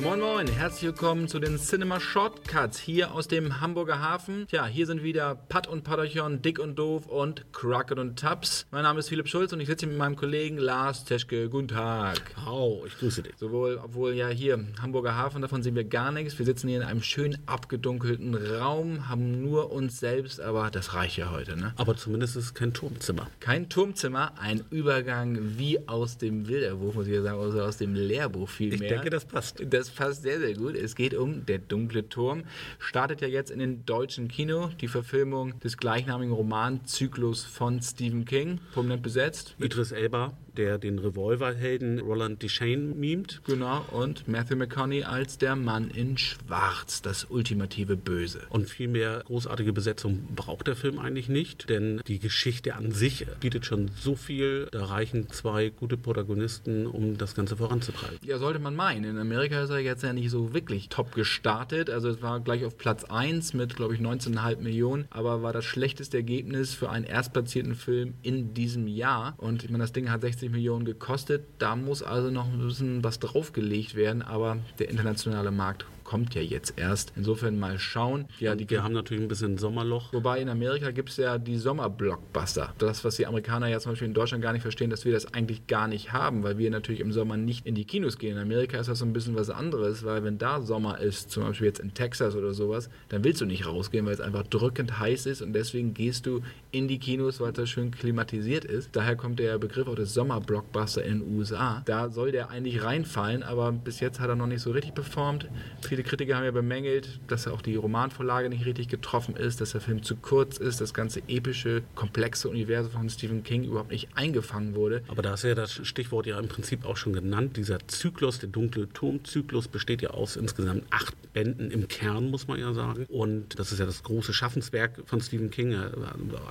Moin Moin, herzlich willkommen zu den Cinema Shortcuts hier aus dem Hamburger Hafen. Tja, hier sind wieder Pat und Paterchon, Dick und Doof und Crockett und Tubbs. Mein Name ist Philipp Schulz und ich sitze hier mit meinem Kollegen Lars Teschke. Guten Tag. Hau, ich grüße dich. Sowohl, obwohl ja hier Hamburger Hafen, davon sehen wir gar nichts. Wir sitzen hier in einem schön abgedunkelten Raum, haben nur uns selbst, aber das reicht ja heute, ne? Aber zumindest ist es kein Turmzimmer. Kein Turmzimmer, ein Übergang wie aus dem Bilderbuch, muss ich ja sagen, also aus dem Lehrbuch vielmehr. Ich denke, das passt. Das passt sehr, sehr gut. Es geht um Der dunkle Turm. Startet ja jetzt in den deutschen Kino die Verfilmung des gleichnamigen Romanzyklus von Stephen King, prominent besetzt. Idris Elba, der den Revolverhelden Roland Deschain mimt. Genau, und Matthew McConaughey als der Mann in Schwarz, das ultimative Böse. Und viel mehr großartige Besetzung braucht der Film eigentlich nicht, denn die Geschichte an sich bietet schon so viel. Da reichen zwei gute Protagonisten, um das Ganze voranzutreiben. Ja, sollte man meinen. In Amerika ist er jetzt ja nicht so wirklich top gestartet. Also es war gleich auf Platz 1 mit, glaube ich, 19,5 Millionen, aber war das schlechteste Ergebnis für einen erstplatzierten Film in diesem Jahr. Und ich meine, das Ding hat 60 Millionen gekostet. Da muss also noch ein bisschen was draufgelegt werden, aber der internationale Markt kommt ja jetzt erst. Insofern mal schauen. Ja, die Wir haben natürlich ein bisschen Sommerloch. Wobei in Amerika gibt es ja die Sommerblockbuster. Das, was die Amerikaner ja zum Beispiel in Deutschland gar nicht verstehen, dass wir das eigentlich gar nicht haben, weil wir natürlich im Sommer nicht in die Kinos gehen. In Amerika ist das so ein bisschen was anderes, weil wenn da Sommer ist, zum Beispiel jetzt in Texas oder sowas, dann willst du nicht rausgehen, weil es einfach drückend heiß ist und deswegen gehst du in die Kinos, weil das schön klimatisiert ist. Daher kommt der Begriff auch des Sommerblockbuster in den USA. Da soll der eigentlich reinfallen, aber bis jetzt hat er noch nicht so richtig performt. Viele Kritiker haben ja bemängelt, dass auch die Romanvorlage nicht richtig getroffen ist, dass der Film zu kurz ist, das ganze epische, komplexe Universum von Stephen King überhaupt nicht eingefangen wurde. Aber da ist ja das Stichwort ja im Prinzip auch schon genannt. Dieser Zyklus, der dunkle Turmzyklus, besteht ja aus insgesamt acht Bänden im Kern, muss man ja sagen. Und das ist ja das große Schaffenswerk von Stephen King.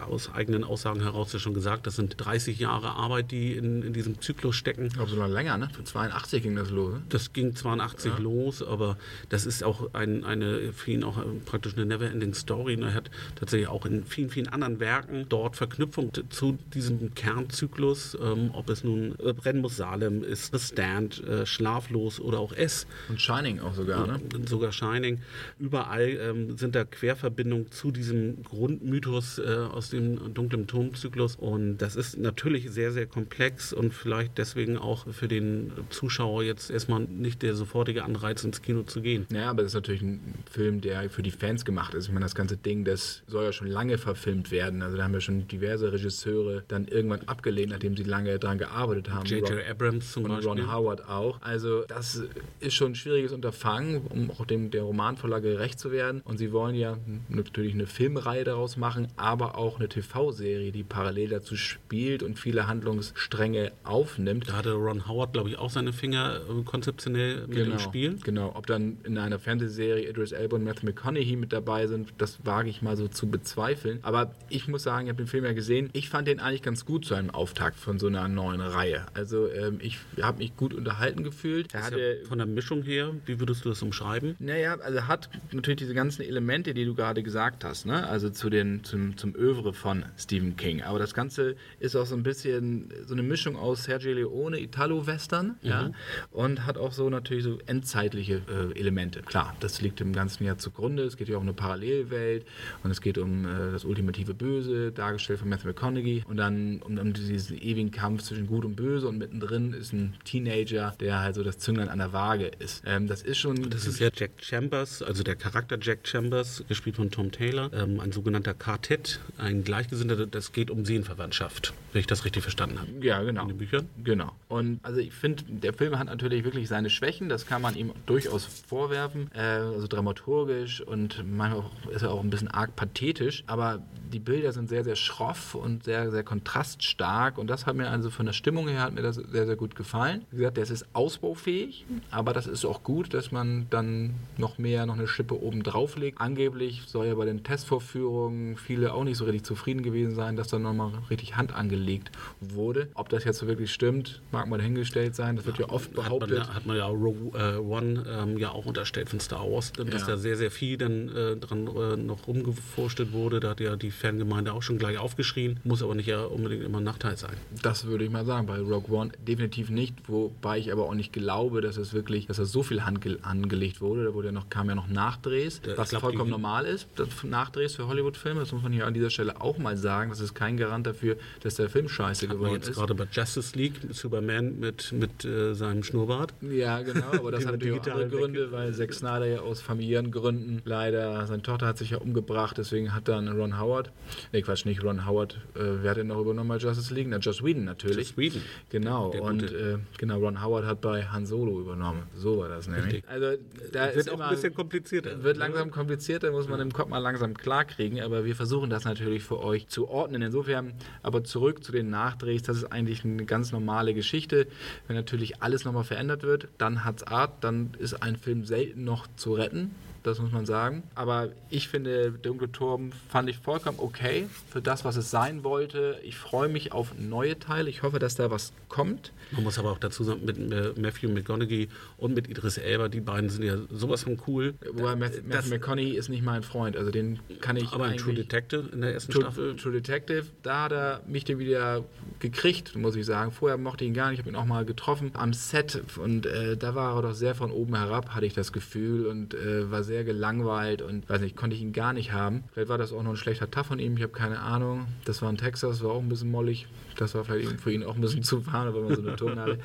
Aus eigenen Aussagen heraus ja schon gesagt, das sind 30 Jahre Arbeit, die in, in diesem Zyklus stecken. Ich glaube sogar länger, ne? Für 82 ging das los. Ne? Das ging 82 Ja. los, aber das ist auch ein, eine für ihn auch praktisch eine Never-Ending Story. Und er hat tatsächlich auch in vielen, vielen anderen Werken dort Verknüpfung zu diesem Kernzyklus, ähm, ob es nun äh, Brennen muss Salem ist, The Stand, äh, Schlaflos oder auch S. Und Shining auch sogar, ne? Sogar Shining. Überall ähm, sind da Querverbindungen zu diesem Grundmythos äh, aus dem dunklen Turmzyklus. Und das ist natürlich sehr, sehr komplex und vielleicht deswegen auch für den Zuschauer jetzt erstmal nicht der sofortige Anreiz, ins Kino zu gehen. Ja, aber das ist natürlich ein Film, der für die Fans gemacht ist. Ich meine, das ganze Ding, das soll ja schon lange verfilmt werden. Also da haben ja schon diverse Regisseure dann irgendwann abgelehnt, nachdem sie lange daran gearbeitet haben. J.J. Abrams zum und Beispiel. Ron Howard auch. Also das ist schon ein schwieriges Unterfangen, um auch dem der Romanvorlage gerecht zu werden. Und sie wollen ja natürlich eine Filmreihe daraus machen, aber auch eine TV-Serie, die parallel dazu spielt und viele Handlungsstränge aufnimmt. Da hatte Ron Howard, glaube ich, auch seine Finger konzeptionell mit im Spiel. Genau. Ob dann in einer Fernsehserie Idris Elba und Matthew McConaughey mit dabei sind, das wage ich mal so zu bezweifeln. Aber ich muss sagen, ich habe den Film ja gesehen. Ich fand den eigentlich ganz gut zu einem Auftakt von so einer neuen Reihe. Also ähm, ich habe mich gut unterhalten gefühlt. Er hatte ja von der Mischung her, wie würdest du das umschreiben? naja, also hat natürlich diese ganzen Elemente, die du gerade gesagt hast, ne? Also zu den, zum, zum Övre von Stephen King. Aber das Ganze ist auch so ein bisschen so eine Mischung aus Sergio Leone, Italo-Western, ja, und hat auch so natürlich so endzeitliche äh, Elemente. Klar, das liegt dem Ganzen ja zugrunde. Es geht ja um eine Parallelwelt und es geht um äh, das ultimative Böse, dargestellt von Matthew McConaughey und dann um, um diesen ewigen Kampf zwischen Gut und Böse und mittendrin ist ein Teenager, der halt so das Zünglein an der Waage ist. Ähm, das ist schon Das ist ja Jack Chambers, also der Charakter Jack Chambers, gespielt von Tom Taylor, ähm, ein sogenannter Quartett, ein Gleichgesinnter, das geht um Seelenverwandtschaft, wenn ich das richtig verstanden habe. Ja, genau. In den Büchern? Genau. Und also ich finde, der Film hat natürlich wirklich seine Schwächen, das kann man ihm durchaus vorwerfen. Äh, also dramaturgisch und manchmal auch, ist er auch ein bisschen arg pathetisch. Aber die Bilder sind sehr, sehr schroff und sehr, sehr kontraststark. Und das hat mir also von der Stimmung her hat mir das sehr, sehr gut gefallen. Wie gesagt, das ist ausbaufähig, aber das ist auch gut, dass man dann noch mehr, noch eine Schippe oben drauf legt. Angeblich soll ja bei den Testvorführungen viele auch nicht so richtig zufrieden gewesen sein, dass da nochmal richtig Hand angelegt wurde. Ob das jetzt so wirklich stimmt, mag mal dahingestellt sein. Das wird ja oft behauptet. Hat man, hat man ja Rogue äh, One ähm, ja auch unterstellt von Star Wars, dass Ja. da sehr, sehr viel dann äh, dran äh, noch rumgeforstet wurde. Da hat ja die Fangemeinde auch schon gleich aufgeschrien. Muss aber nicht ja unbedingt immer ein Nachteil sein. Das würde ich mal sagen. Bei Rogue One definitiv nicht, wobei ich aber auch nicht glaube, dass es wirklich, dass da so viel Hand ge- angelegt wurde. Da wurde ja noch, kam ja noch Nachdrehs, Ja, was glaub, vollkommen normal ist. Das Nachdrehs für Hollywood-Filme, das muss man hier an dieser Stelle auch mal sagen. Das ist kein Garant dafür, dass der Film scheiße geworden jetzt ist. gerade bei Justice League, Superman mit, mit äh, seinem Schnurrbart. Ja, genau, aber das hat natürlich auch andere Gründe, weil Zack Snyder ja aus familiären Gründen leider, seine Tochter hat sich ja umgebracht, deswegen hat dann Ron Howard, nee Quatsch, nicht Ron Howard, äh, wer hat denn noch übernommen bei Justice League? Na, Joss Whedon natürlich. Joss Whedon. Genau, Der und Gute. äh, genau, Ron Howard hat bei Han Solo übernommen. So war das nämlich. Richtig. Also da Wird ist auch immer, ein bisschen komplizierter. wird langsam komplizierter, muss man im Kopf mal langsam klarkriegen, aber wir versuchen das natürlich für euch zu ordnen. Insofern, aber zurück zu den Nachdrehs, das ist eigentlich eine ganz normale Geschichte. Wenn natürlich alles nochmal verändert wird, dann hat's Art, dann ist ein Film selten noch zu retten. Das muss man sagen. Aber ich finde, Dunkle Turm fand ich vollkommen okay für das, was es sein wollte. Ich freue mich auf neue Teile. Ich hoffe, dass da was kommt. Man muss aber auch dazu sagen, mit äh, Matthew McConaughey und mit Idris Elba, die beiden sind ja sowas von cool. Wobei Matthew, Matthew McConaughey ist nicht mein Freund. Also den kann ich aber in. True Detective in der ersten True, Staffel. True Detective, da hat er mich dann wieder gekriegt, muss ich sagen. Vorher mochte ich ihn gar nicht, ich habe ihn auch mal getroffen am Set und äh, da war er doch sehr von oben herab, hatte ich das Gefühl und äh, war sehr gelangweilt und weiß nicht, konnte ich ihn gar nicht haben. Vielleicht war das auch noch ein schlechter Tag von ihm, ich habe keine Ahnung. Das war in Texas, war auch ein bisschen mollig. Das war vielleicht für ihn auch ein bisschen zu warm, weil man so eine Ton hatte.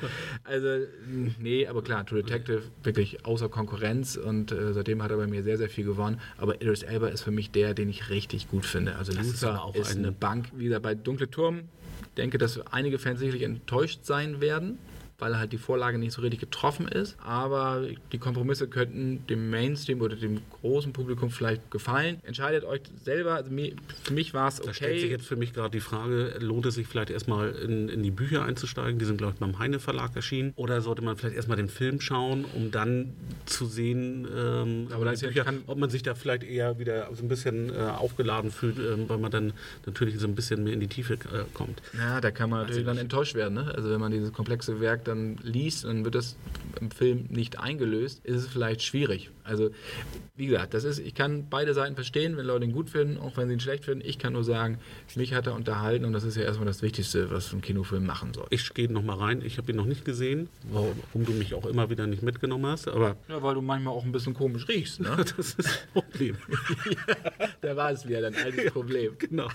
Also, nee, aber klar, True Detective wirklich außer Konkurrenz und äh, seitdem hat er bei mir sehr, sehr viel gewonnen. Aber Idris Elba ist für mich der, den ich richtig gut finde. Also Das ist Luther aber auch ist ein- eine Bank. Wieder bei Dunkle Turm denke, dass einige Fans sicherlich enttäuscht sein werden, weil halt die Vorlage nicht so richtig getroffen ist. Aber die Kompromisse könnten dem Mainstream oder dem großen Publikum vielleicht gefallen. Entscheidet euch selber. Also mir, für mich war es Da stellt sich okay. jetzt für mich gerade die Frage, lohnt es sich vielleicht erstmal in, in die Bücher einzusteigen? Die sind, glaube ich, beim Heine Verlag erschienen. Oder sollte man vielleicht erstmal den Film schauen, um dann zu sehen, ähm, Aber da die ist ja- Bücher, kann- ob man sich da vielleicht eher wieder so ein bisschen äh, aufgeladen fühlt, ähm, weil man dann natürlich so ein bisschen mehr in die Tiefe äh, kommt. Ja, da kann man natürlich ich dann enttäuscht werden. Ne? Also wenn man dieses komplexe Werk dann liest und dann wird das im Film nicht eingelöst, ist es vielleicht schwierig. Also wie gesagt, das ist, ich kann beide Seiten verstehen, wenn Leute ihn gut finden, auch wenn sie ihn schlecht finden. Ich kann nur sagen, mich hat er unterhalten und das ist ja erstmal das Wichtigste, was ein Kinofilm machen soll. Ich gehe noch mal rein. Ich habe ihn noch nicht gesehen, warum du mich auch immer wieder nicht mitgenommen hast. Aber Ja, weil du manchmal auch ein bisschen komisch riechst. Ne? das ist das Problem. da war es wieder dein altes Problem. genau.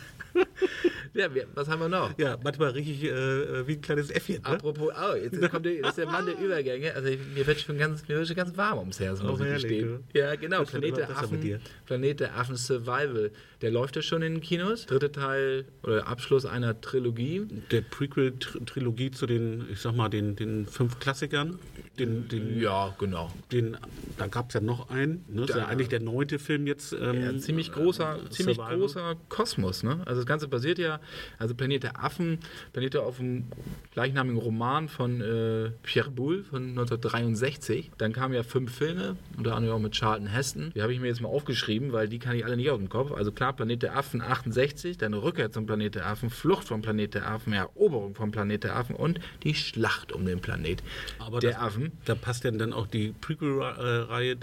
Ja, was haben wir noch? Ja, manchmal rieche ich äh, wie ein kleines Äffchen. Ne? Apropos, oh, jetzt kommt der, das ist der Mann der Übergänge. Also mir wird schon ganz, mir wird schon ganz warm ums Herz, muss Oh, ich herrlich, gestehen. Ja, genau. Das Planet der, Affen. Planet der Affen Survival. Der läuft ja schon in den Kinos. Dritte Teil oder Abschluss einer Trilogie. Der Prequel-Trilogie zu den, ich sag mal, den, den fünf Klassikern. Den, den, Ja, genau. den, da gab es ja noch einen. Ne? Das ist ja eigentlich der neunte Film jetzt. Ähm, Ja, ziemlich großer, äh, ziemlich Survival. großer Kosmos. Ne? Also das Ganze basiert ja, also Planet der Affen, basiert ja auf einem gleichnamigen Roman von äh, Pierre Boulle von 1963. Dann kamen ja fünf Filme, unter anderem auch mit Charlton Heston. Die habe ich mir jetzt mal aufgeschrieben, weil die kann ich alle nicht aus dem Kopf. Also klar, Planet der Affen 68, dann Rückkehr zum Planet der Affen, Flucht vom Planet der Affen, Eroberung vom Planet der Affen und die Schlacht um den Planet Aber der das, Da passt ja dann auch die Prequel-Reihe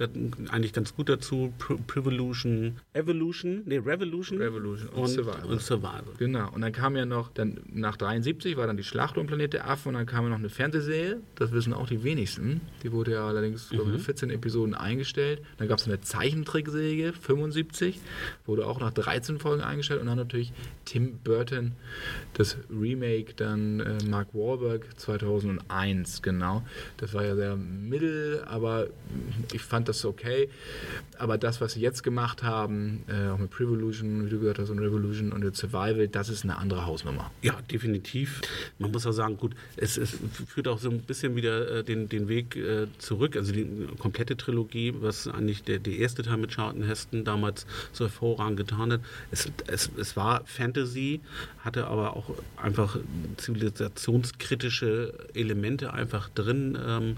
eigentlich ganz gut dazu. Privolution, Evolution, nee, Revolution. Revolution und und, Survival. Und Survival. Genau, und dann kam ja noch, dann nach 73 war dann die Schlacht um Planet der Affen und dann kam ja noch eine Fernsehserie, das wissen auch die wenigsten. Die wurde ja allerdings, glaube ich, 14 Episoden eingestellt. Dann gab es eine Zeichentrickserie, 75, wurde auch nach 13 Folgen eingestellt und dann natürlich Tim Burton, das Remake, dann äh, Mark Wahlberg 2001, genau. Das war ja sehr mittel, aber ich fand das okay. Aber das, was sie jetzt gemacht haben, äh, auch mit Prevolution, wie du gesagt hast, und Revolution und jetzt Survival, das ist eine andere Hausnummer. Ja, definitiv. Man muss auch sagen, gut, es, es führt auch so ein bisschen wieder äh, den, den Weg äh, zurück. Also die komplette Trilogie, was eigentlich der, der erste Teil mit Charlton Heston damals so hervorragend getan hat. Es, es, es war Fantasy, hatte aber auch einfach zivilisationskritische Elemente einfach drin. Ähm,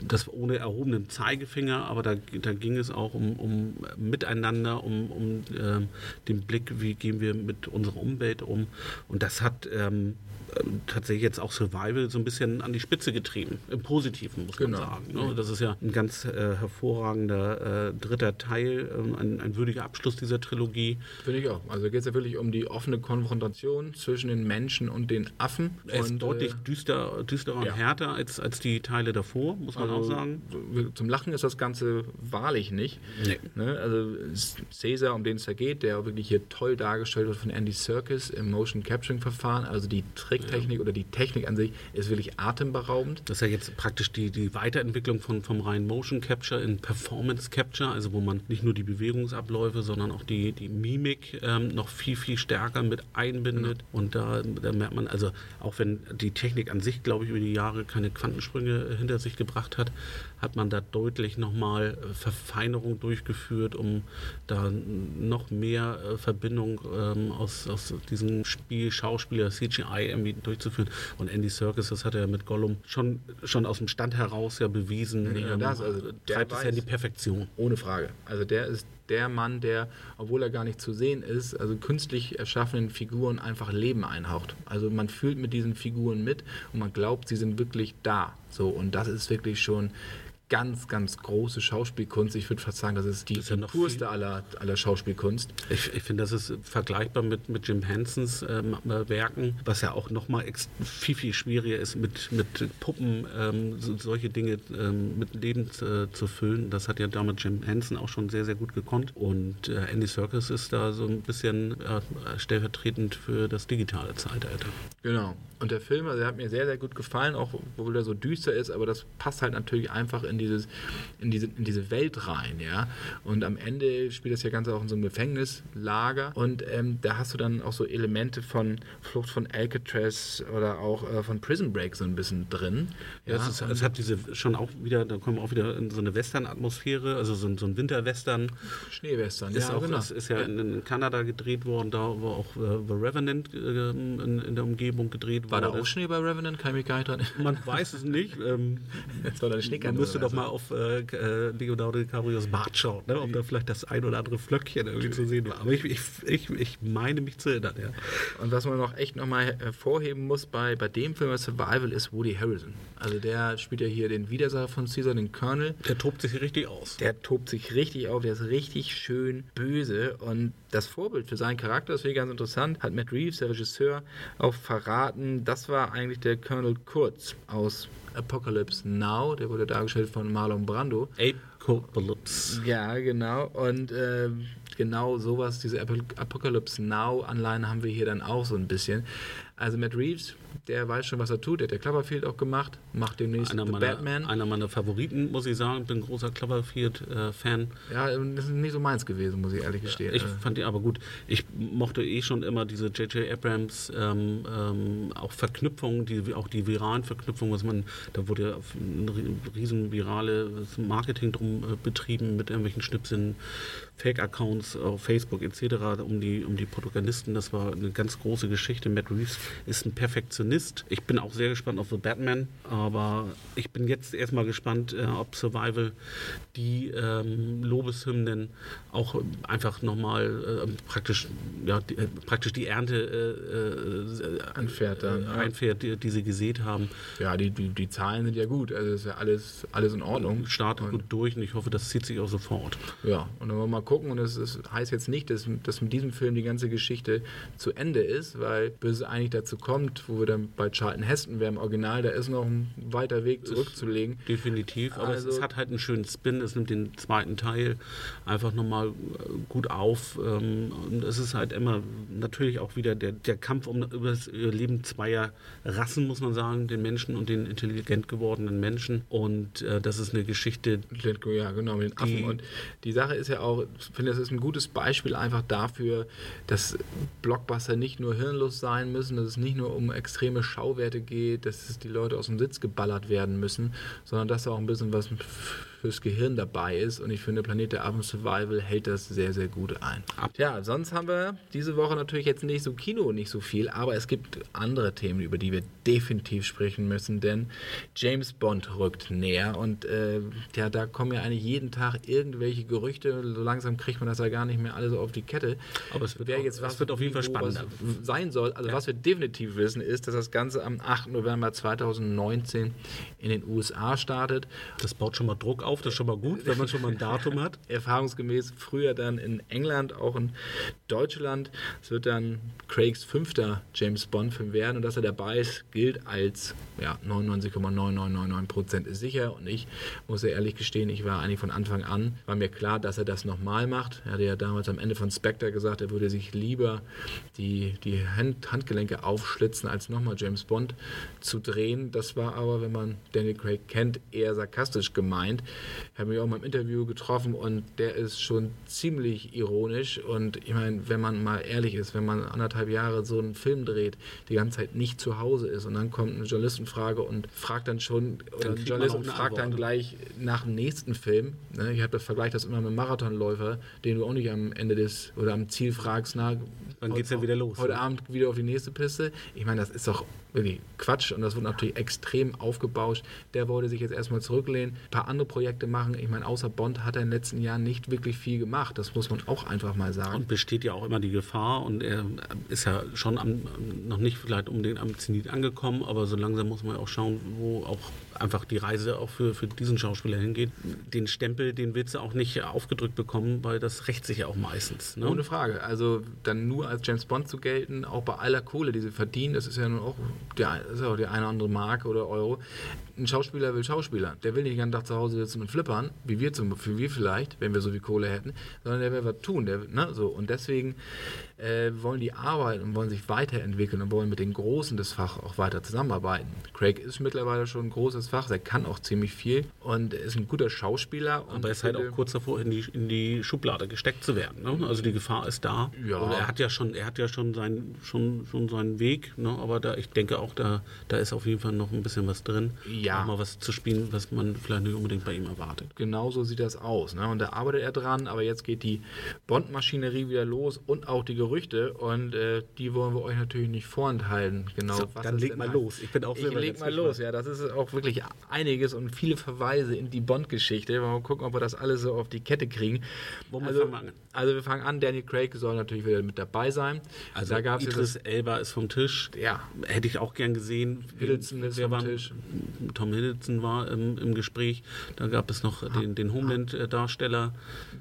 das ohne erhobenen Zeigefinger, aber da, da ging es auch um, um Miteinander, um, um äh, den Blick, wie gehen wir mit unserer Umwelt um. Und das hat ähm, ähm, tatsächlich jetzt auch Survival so ein bisschen an die Spitze getrieben. Im Positiven, muss genau. man sagen. Ne? Das ist ja ein ganz äh, hervorragender äh, dritter Teil, äh, ein, ein, würdiger Abschluss dieser Trilogie. Finde ich auch. Also geht es ja wirklich um die offene Konfrontation zwischen den Menschen und den Affen. Er ist und, deutlich äh, düster, düsterer und ja. härter als, als die Teile davor, muss man also, auch sagen. Zum Lachen ist das Ganze wahrlich nicht. Nee. Ne? Also Caesar, um den es da geht, der wirklich hier toll dargestellt wird von Andy Serkis im Motion Capturing Verfahren, also die Trick Tricktechnik oder die Technik an sich ist wirklich atemberaubend. Das ist ja jetzt praktisch die, die Weiterentwicklung von, vom reinen Motion Capture in Performance Capture, also wo man nicht nur die Bewegungsabläufe, sondern auch die, die Mimik ähm, noch viel, viel stärker mit einbindet. Mhm. Und da, da merkt man, also auch wenn die Technik an sich, glaube ich, über die Jahre keine Quantensprünge hinter sich gebracht hat, hat man da deutlich nochmal äh, Verfeinerung durchgeführt, um da noch mehr äh, Verbindung ähm, aus, aus diesem Spiel, Schauspieler, CGI irgendwie durchzuführen. Und Andy Serkis, das hat er mit Gollum schon, schon aus dem Stand heraus ja bewiesen. Nicht nur das, also der treibt es ja in die Perfektion. Ohne Frage. Also der ist der Mann, der, obwohl er gar nicht zu sehen ist, also künstlich erschaffenen Figuren einfach Leben einhaucht. Also man fühlt mit diesen Figuren mit und man glaubt, sie sind wirklich da. So, und das ist wirklich schon ganz, ganz große Schauspielkunst. Ich würde fast sagen, das ist die, das ist ja purste aller, aller Schauspielkunst. Ich, ich finde, das ist vergleichbar mit, mit Jim Hensons ähm, äh, Werken, was ja auch nochmal viel, viel schwieriger ist, mit, mit Puppen ähm, so, solche Dinge ähm, mit Leben äh, zu füllen. Das hat ja damit Jim Henson auch schon sehr, sehr gut gekonnt. Und äh, Andy Serkis ist da so ein bisschen äh, stellvertretend für das digitale Zeitalter. Genau. Und der Film, also der hat mir sehr, sehr gut gefallen, auch obwohl er so düster ist, aber das passt halt natürlich einfach in dieses, in diese, in diese Welt rein, ja. Und am Ende spielt das ja Ganze auch in so einem Gefängnislager und ähm, da hast du dann auch so Elemente von Flucht von Alcatraz oder auch äh, von Prison Break so ein bisschen drin. Ja, ja es, ist, es, hat diese schon auch wieder, da kommen wir auch wieder in so eine Western-Atmosphäre, also so, so ein Winterwestern. Schneewestern, ist ja, auch, genau. ist, ist ja. In, in, Kanada gedreht worden, da wo auch äh, The Revenant äh, in, in, der Umgebung gedreht wurde. War da auch Schnee bei Revenant? Kann ich mich gar nicht dran Man weiß es nicht. Ähm, man müsste doch mal auf äh, äh, Leonardo DiCaprios Bart schauen, ne? ob da vielleicht das ein oder andere Flöckchen irgendwie zu sehen war. Aber ich, ich, ich, ich meine mich zu erinnern, ja. Und was man noch echt nochmal hervorheben muss bei, bei dem Film Survival ist Woody Harrison. Also der spielt ja hier den Widersacher von Caesar, den Colonel. Der tobt sich richtig aus. Der tobt sich richtig auf, der ist richtig schön böse und das Vorbild für seinen Charakter, das finde ich ganz interessant, hat Matt Reeves, der Regisseur, auch verraten. Das war eigentlich der Colonel Kurz aus Apocalypse Now, der wurde dargestellt von Marlon Brando. Apocalypse. Ja, genau. Und äh, genau sowas, diese Apocalypse Now-Anleihen haben wir hier dann auch so ein bisschen. Also Matt Reeves, der weiß schon, was er tut. Der hat der Cloverfield auch gemacht, macht demnächst einer meiner, Batman. Einer meiner Favoriten, muss ich sagen. Bin großer Cloverfield-Fan. Äh, ja, das ist nicht so meins gewesen, muss ich ehrlich gestehen. Ich fand die aber gut. Ich mochte eh schon immer diese J.J. Abrams ähm, ähm, auch Verknüpfungen, die, auch die viralen Verknüpfungen, was man, da wurde ja ein riesen virales Marketing drum äh, betrieben mit irgendwelchen Schnipseln Fake-Accounts auf Facebook etc. um die, um die Protagonisten. Das war eine ganz große Geschichte. Matt Reeves ist ein Perfektionist. Ich bin auch sehr gespannt auf The Batman, aber ich bin jetzt erstmal gespannt, äh, ob Survival die ähm, Lobeshymnen auch einfach nochmal äh, praktisch, ja, die, äh, praktisch die Ernte äh, äh, einfährt, dann, einfährt die, die, sie gesät haben. Ja, die, die, die Zahlen sind ja gut. Also ist ja alles, alles in Ordnung. Startet gut durch und ich hoffe, das zieht sich auch sofort. Ja, und dann wollen wir mal gucken. Und das, heißt jetzt nicht, dass, dass mit diesem Film die ganze Geschichte zu Ende ist, weil bis es eigentlich dazu kommt, wo wir dann bei Charlton Heston wären im Original, da ist noch ein weiter Weg zurückzulegen. Definitiv, aber Also- es, hat halt einen schönen Spin, es nimmt den zweiten Teil einfach nochmal äh, gut auf ähm, und es ist halt immer natürlich auch wieder der, der Kampf um das Leben zweier Rassen, muss man sagen, den Menschen und den intelligent gewordenen Menschen und äh, das ist eine Geschichte, Ja, genau, mit den Affen. Die- und die Sache ist ja auch, ich finde, das ist ein gutes Beispiel einfach dafür, dass Blockbuster nicht nur hirnlos sein müssen, dass es nicht nur um extreme Schauwerte geht, dass die Leute aus dem Sitz geballert werden müssen, sondern dass da auch ein bisschen was fürs Gehirn dabei ist. Und ich finde, Planet der Affen Survival hält das sehr, sehr gut ein. Ja, sonst haben wir diese Woche natürlich jetzt nicht so Kino, nicht so viel, aber es gibt andere Themen, über die wir definitiv sprechen müssen, denn James Bond rückt näher und äh, ja, da kommen ja eigentlich jeden Tag irgendwelche Gerüchte. So langsam kriegt man das ja gar nicht mehr alles so auf die Kette. Aber es wird Wer auch- jetzt es was wird auf jeden Fall spannender. sein soll. Also was wir definitiv wissen, ist, dass das Ganze am 8. November 2019 in den USA startet. das baut schon mal Druck auf, das ist schon mal gut, wenn man schon mal ein Datum hat. erfahrungsgemäß früher dann in England, auch in Deutschland. Es wird dann Craigs fünfter James Bond-Film werden und dass er dabei ist, gilt als ja, 99,9999 Prozent ist sicher und ich muss ja ehrlich gestehen, ich war eigentlich von Anfang an, war mir klar, dass er das nochmal macht. Er hatte ja damals am Ende von Spectre gesagt, er würde sich lieber die, die Hand, Handgelenke aufschlitzen, als nochmal James Bond zu drehen. Das war aber, wenn man Daniel Craig kennt, eher sarkastisch gemeint. Ich habe mich auch mal im Interview getroffen und der ist schon ziemlich ironisch. Und ich meine, wenn man mal ehrlich ist, wenn man anderthalb Jahre so einen Film dreht, die ganze Zeit nicht zu Hause ist und dann kommt eine Journalistenfrage und fragt dann schon, oder ein Journalist fragt dann gleich nach dem nächsten Film. Ne? Ich habe das vergleich das immer mit einem Marathonläufer, den du auch nicht am Ende des oder am Ziel fragst, na, Wann geht's denn wieder los, Heute ne? Abend wieder auf die nächste Piste. Ich meine, das ist doch wirklich Quatsch und das wird natürlich extrem aufgebauscht. Der wollte sich jetzt erstmal zurücklehnen, ein paar andere Projekte machen. Ich meine, außer Bond hat er in den letzten Jahren nicht wirklich viel gemacht. Das muss man auch einfach mal sagen. Und besteht ja auch immer die Gefahr und er ist ja schon am, noch nicht vielleicht unbedingt am Zenit angekommen, aber so langsam muss man ja auch schauen, wo auch einfach die Reise auch für, für diesen Schauspieler hingeht. Den Stempel, den willst du auch nicht aufgedrückt bekommen, weil das rächt sich ja auch meistens. Ne? Ohne Frage. Also dann nur als James Bond zu gelten, auch bei aller Kohle, die sie verdienen, das ist ja nun auch der, ist auch die eine oder andere Mark oder Euro. Ein Schauspieler will Schauspieler. Der will nicht den ganzen Tag zu Hause sitzen und flippern, wie wir, zum, wie wir vielleicht, wenn wir so viel Kohle hätten, sondern der will was tun. Der, ne, so. Und deswegen äh, wollen die arbeiten und wollen sich weiterentwickeln und wollen mit den Großen des Fachs auch weiter zusammenarbeiten. Craig ist mittlerweile schon ein großes Fach, er kann auch ziemlich viel und ist ein guter Schauspieler. Aber er ist halt auch kurz davor, in die, in die Schublade gesteckt zu werden. Ne? Also die Gefahr ist da. Ja. Und er hat ja schon, er hat ja schon, sein, schon, schon seinen Weg, ne? aber da, ich denke auch, da, da ist auf jeden Fall noch ein bisschen was drin. Ja. Auch mal was zu spielen, was man vielleicht nicht unbedingt bei ihm erwartet. Genau so sieht das aus. Ne? Und da arbeitet er dran, aber jetzt geht die Bond-Maschinerie wieder los und auch die Gerüchte. Und äh, die wollen wir euch natürlich nicht vorenthalten. Genau, So, was dann leg mal heißt. los. Ich bin auch Ich selber leg mal los, ja. Das ist auch wirklich einiges und viele Verweise in die Bond-Geschichte. Mal gucken, ob wir das alles so auf die Kette kriegen. Womit also, fangen wir an? also wir fangen an. Daniel Craig soll natürlich wieder mit dabei sein. Also da gab es Idris Elba ist vom Tisch. Ja. Hätte ich auch gern gesehen. Hiddleston ist vom Tisch. Tom Hiddleston war im, im Gespräch. Da gab es noch den, den Homeland-Darsteller,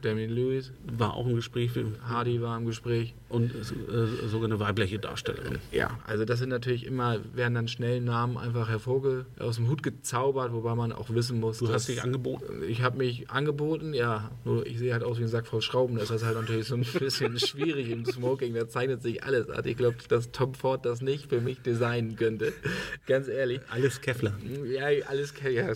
Damien Lewis, war auch im Gespräch. Hardy war im Gespräch. Und äh, sogar eine weibliche Darstellerin. Ja, also das sind natürlich immer, werden dann schnell Namen einfach hervorge aus dem Hut gezaubert, wobei man auch wissen muss, Du hast dich angeboten. Ich habe mich angeboten, ja, nur ich sehe halt aus wie ein Sack voll Schrauben, das ist halt natürlich so ein bisschen schwierig im Smoking, da zeichnet sich alles an. Ich glaube, dass Tom Ford das nicht für mich designen könnte, ganz ehrlich. Alles Kevlar. Ja, alles ke- ja,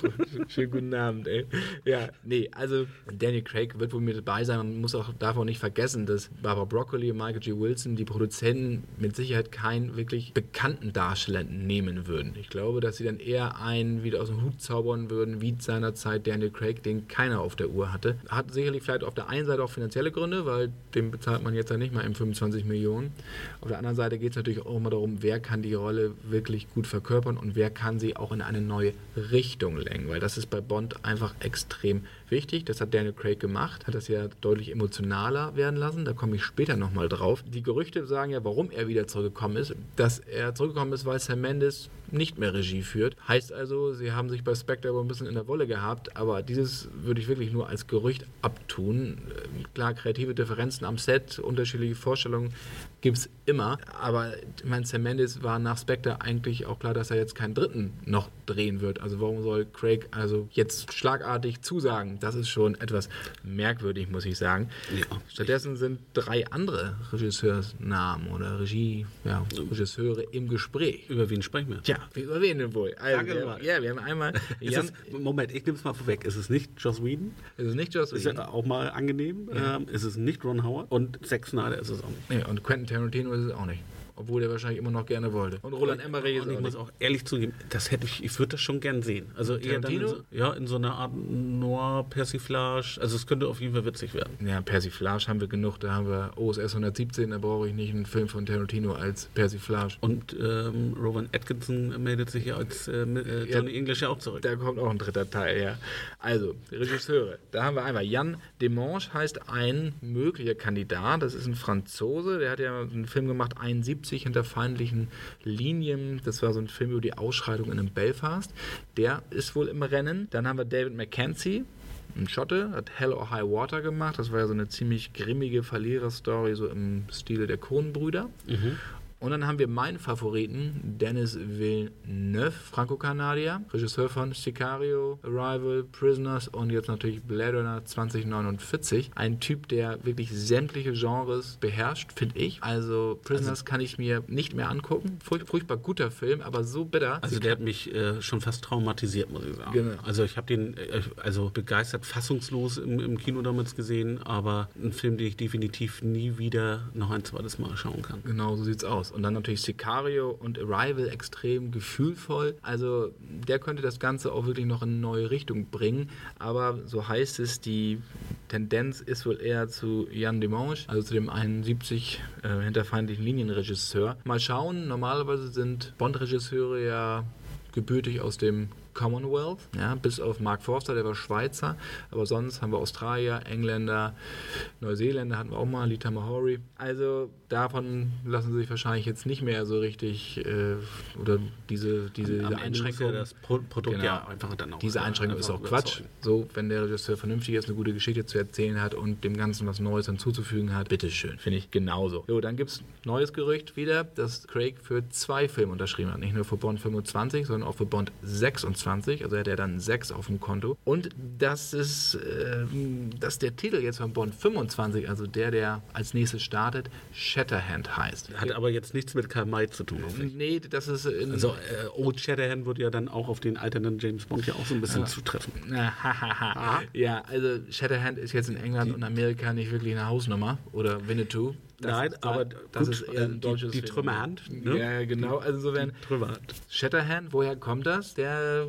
schönen guten Abend, ey. Ja, nee, also Daniel Craig wird wohl mit dabei sein. Man muss auch davon nicht vergessen, dass Barbara Broccoli und Michael G. Wilson, die Produzenten, mit Sicherheit keinen wirklich bekannten Darsteller nehmen würden. Ich glaube, dass sie dann eher einen wieder aus dem Hut zaubern würden, wie seinerzeit Daniel Craig, den keiner auf der Uhr hatte. Hat sicherlich vielleicht auf der einen Seite auch finanzielle Gründe, weil dem bezahlt man jetzt ja nicht mal im 25 Millionen. Auf der anderen Seite geht es natürlich auch immer darum, wer kann die Rolle wirklich gut verkörpern und wer kann sie auch in eine neue Richtung lenken, weil das ist bei Bond einfach extrem wichtig. Das hat Daniel Craig gemacht, hat das ja deutlich emotionaler werden lassen. Da komme ich später nochmal drauf. Die Gerüchte sagen ja, warum er wieder zurückgekommen ist. Dass er zurückgekommen ist, weil Sam Mendes nicht mehr Regie führt. Heißt also, sie haben sich bei Spectre aber ein bisschen in der Wolle gehabt, aber dieses würde ich wirklich nur als Gerücht abtun. Klar, kreative Differenzen am Set, unterschiedliche Vorstellungen gibt es immer, aber ich meine, Sam Mendes war nach Spectre eigentlich auch klar, dass er jetzt keinen dritten noch drehen wird. Also warum soll Craig also jetzt schlagartig zusagen? Das ist schon etwas merkwürdig, muss ich sagen. Ja, Stattdessen sind drei andere Regisseursnamen oder Regie, ja, Regisseure im Gespräch. Über wen sprechen wir? Tja, über wen denn wohl? Also, wir, ja, wir haben einmal. Es, Moment, ich nehme es mal vorweg. Ist es nicht Joss Whedon? Ist es nicht Joss Whedon? Ist ja auch mal angenehm. Ja. Ähm, ist es nicht Ron Howard? Und Zack Snyder ist es auch nicht. Nee, und Quentin Tarantino ist es auch nicht obwohl er wahrscheinlich immer noch gerne wollte. Und Roland Emmerich ist und ich muss auch ehrlich zugeben, das hätte ich, ich würde das schon gern sehen. Also eher dann in so, ja, in so einer Art Noir-Persiflage. Also es könnte auf jeden Fall witzig werden. Ja, Persiflage haben wir genug. Da haben wir OSS 117, da brauche ich nicht einen Film von Tarantino als Persiflage. Und ähm, Rowan Atkinson meldet sich ja als äh, äh, Johnny ja, English ja auch zurück. Da kommt auch ein dritter Teil, ja. Also, Regisseure. Da haben wir einmal Jan Demange heißt ein möglicher Kandidat. Das ist ein Franzose, der hat ja einen Film gemacht, 71 sich hinter feindlichen Linien. Das war so ein Film über die Ausschreitung in Belfast. Der ist wohl im Rennen. Dann haben wir David McKenzie, ein Schotte, hat Hell or High Water gemacht. Das war ja so eine ziemlich grimmige Verliererstory, so im Stile der Kronenbrüder. Mhm. Und dann haben wir meinen Favoriten, Dennis Villeneuve, Franco-Kanadier, Regisseur von Sicario, Arrival, Prisoners und jetzt natürlich Blade Runner 2049. Ein Typ, der wirklich sämtliche Genres beherrscht, finde ich. Also Prisoners also, kann ich mir nicht mehr angucken. Furch furchtbar guter Film, aber so bitter. Also der hat mich äh, schon fast traumatisiert, muss ich sagen. Genau. Also ich habe den äh, also begeistert, fassungslos im, im Kino damals gesehen, aber ein Film, den ich definitiv nie wieder noch ein zweites Mal schauen kann. Genau, so sieht's aus. Und dann natürlich Sicario und Arrival extrem gefühlvoll. Also der könnte das Ganze auch wirklich noch in eine neue Richtung bringen. Aber so heißt es, die Tendenz ist wohl eher zu Jan Demange, also zu dem 71 äh, hinterfeindlichen Linienregisseur. Mal schauen, normalerweise sind Bond-Regisseure ja gebürtig aus dem Commonwealth, ja, bis auf Mark Forster, der war Schweizer, aber sonst haben wir Australier, Engländer, Neuseeländer hatten wir auch mal, Lita Mahori. Also davon lassen sich wahrscheinlich jetzt nicht mehr so richtig äh, oder diese, diese, diese Einschränkung. Ja Produkt genau, ja einfach dann auch. Diese Einschränkung ist auch Quatsch. So, wenn der Regisseur vernünftig ist, eine gute Geschichte zu erzählen hat und dem Ganzen was Neues hinzuzufügen hat, bitteschön. Finde ich genauso. So, dann gibt es neues Gerücht wieder, dass Craig für zwei Filme unterschrieben hat. Nicht nur für Bond 25, sondern auch für Bond 26. Also hätte er dann sechs auf dem Konto. Und das ist, äh, dass der Titel jetzt von Bond 25, also der, der als nächstes startet, Shatterhand heißt. Hat aber jetzt nichts mit Karl May zu tun. Nee, das ist. also, äh, Old Shatterhand würde ja dann auch auf den alternden James Bond ja auch so ein bisschen ja. zutreffen. ja, also Shatterhand ist jetzt in England Die, und Amerika nicht wirklich eine Hausnummer. Oder Winnetou. Das Nein, ist, aber das gut, ist eher ein deutsches Die, die Trümmerhand. Ne? Ja, genau. Also so werden Trümmerhand. Shatterhand, woher kommt das? Der,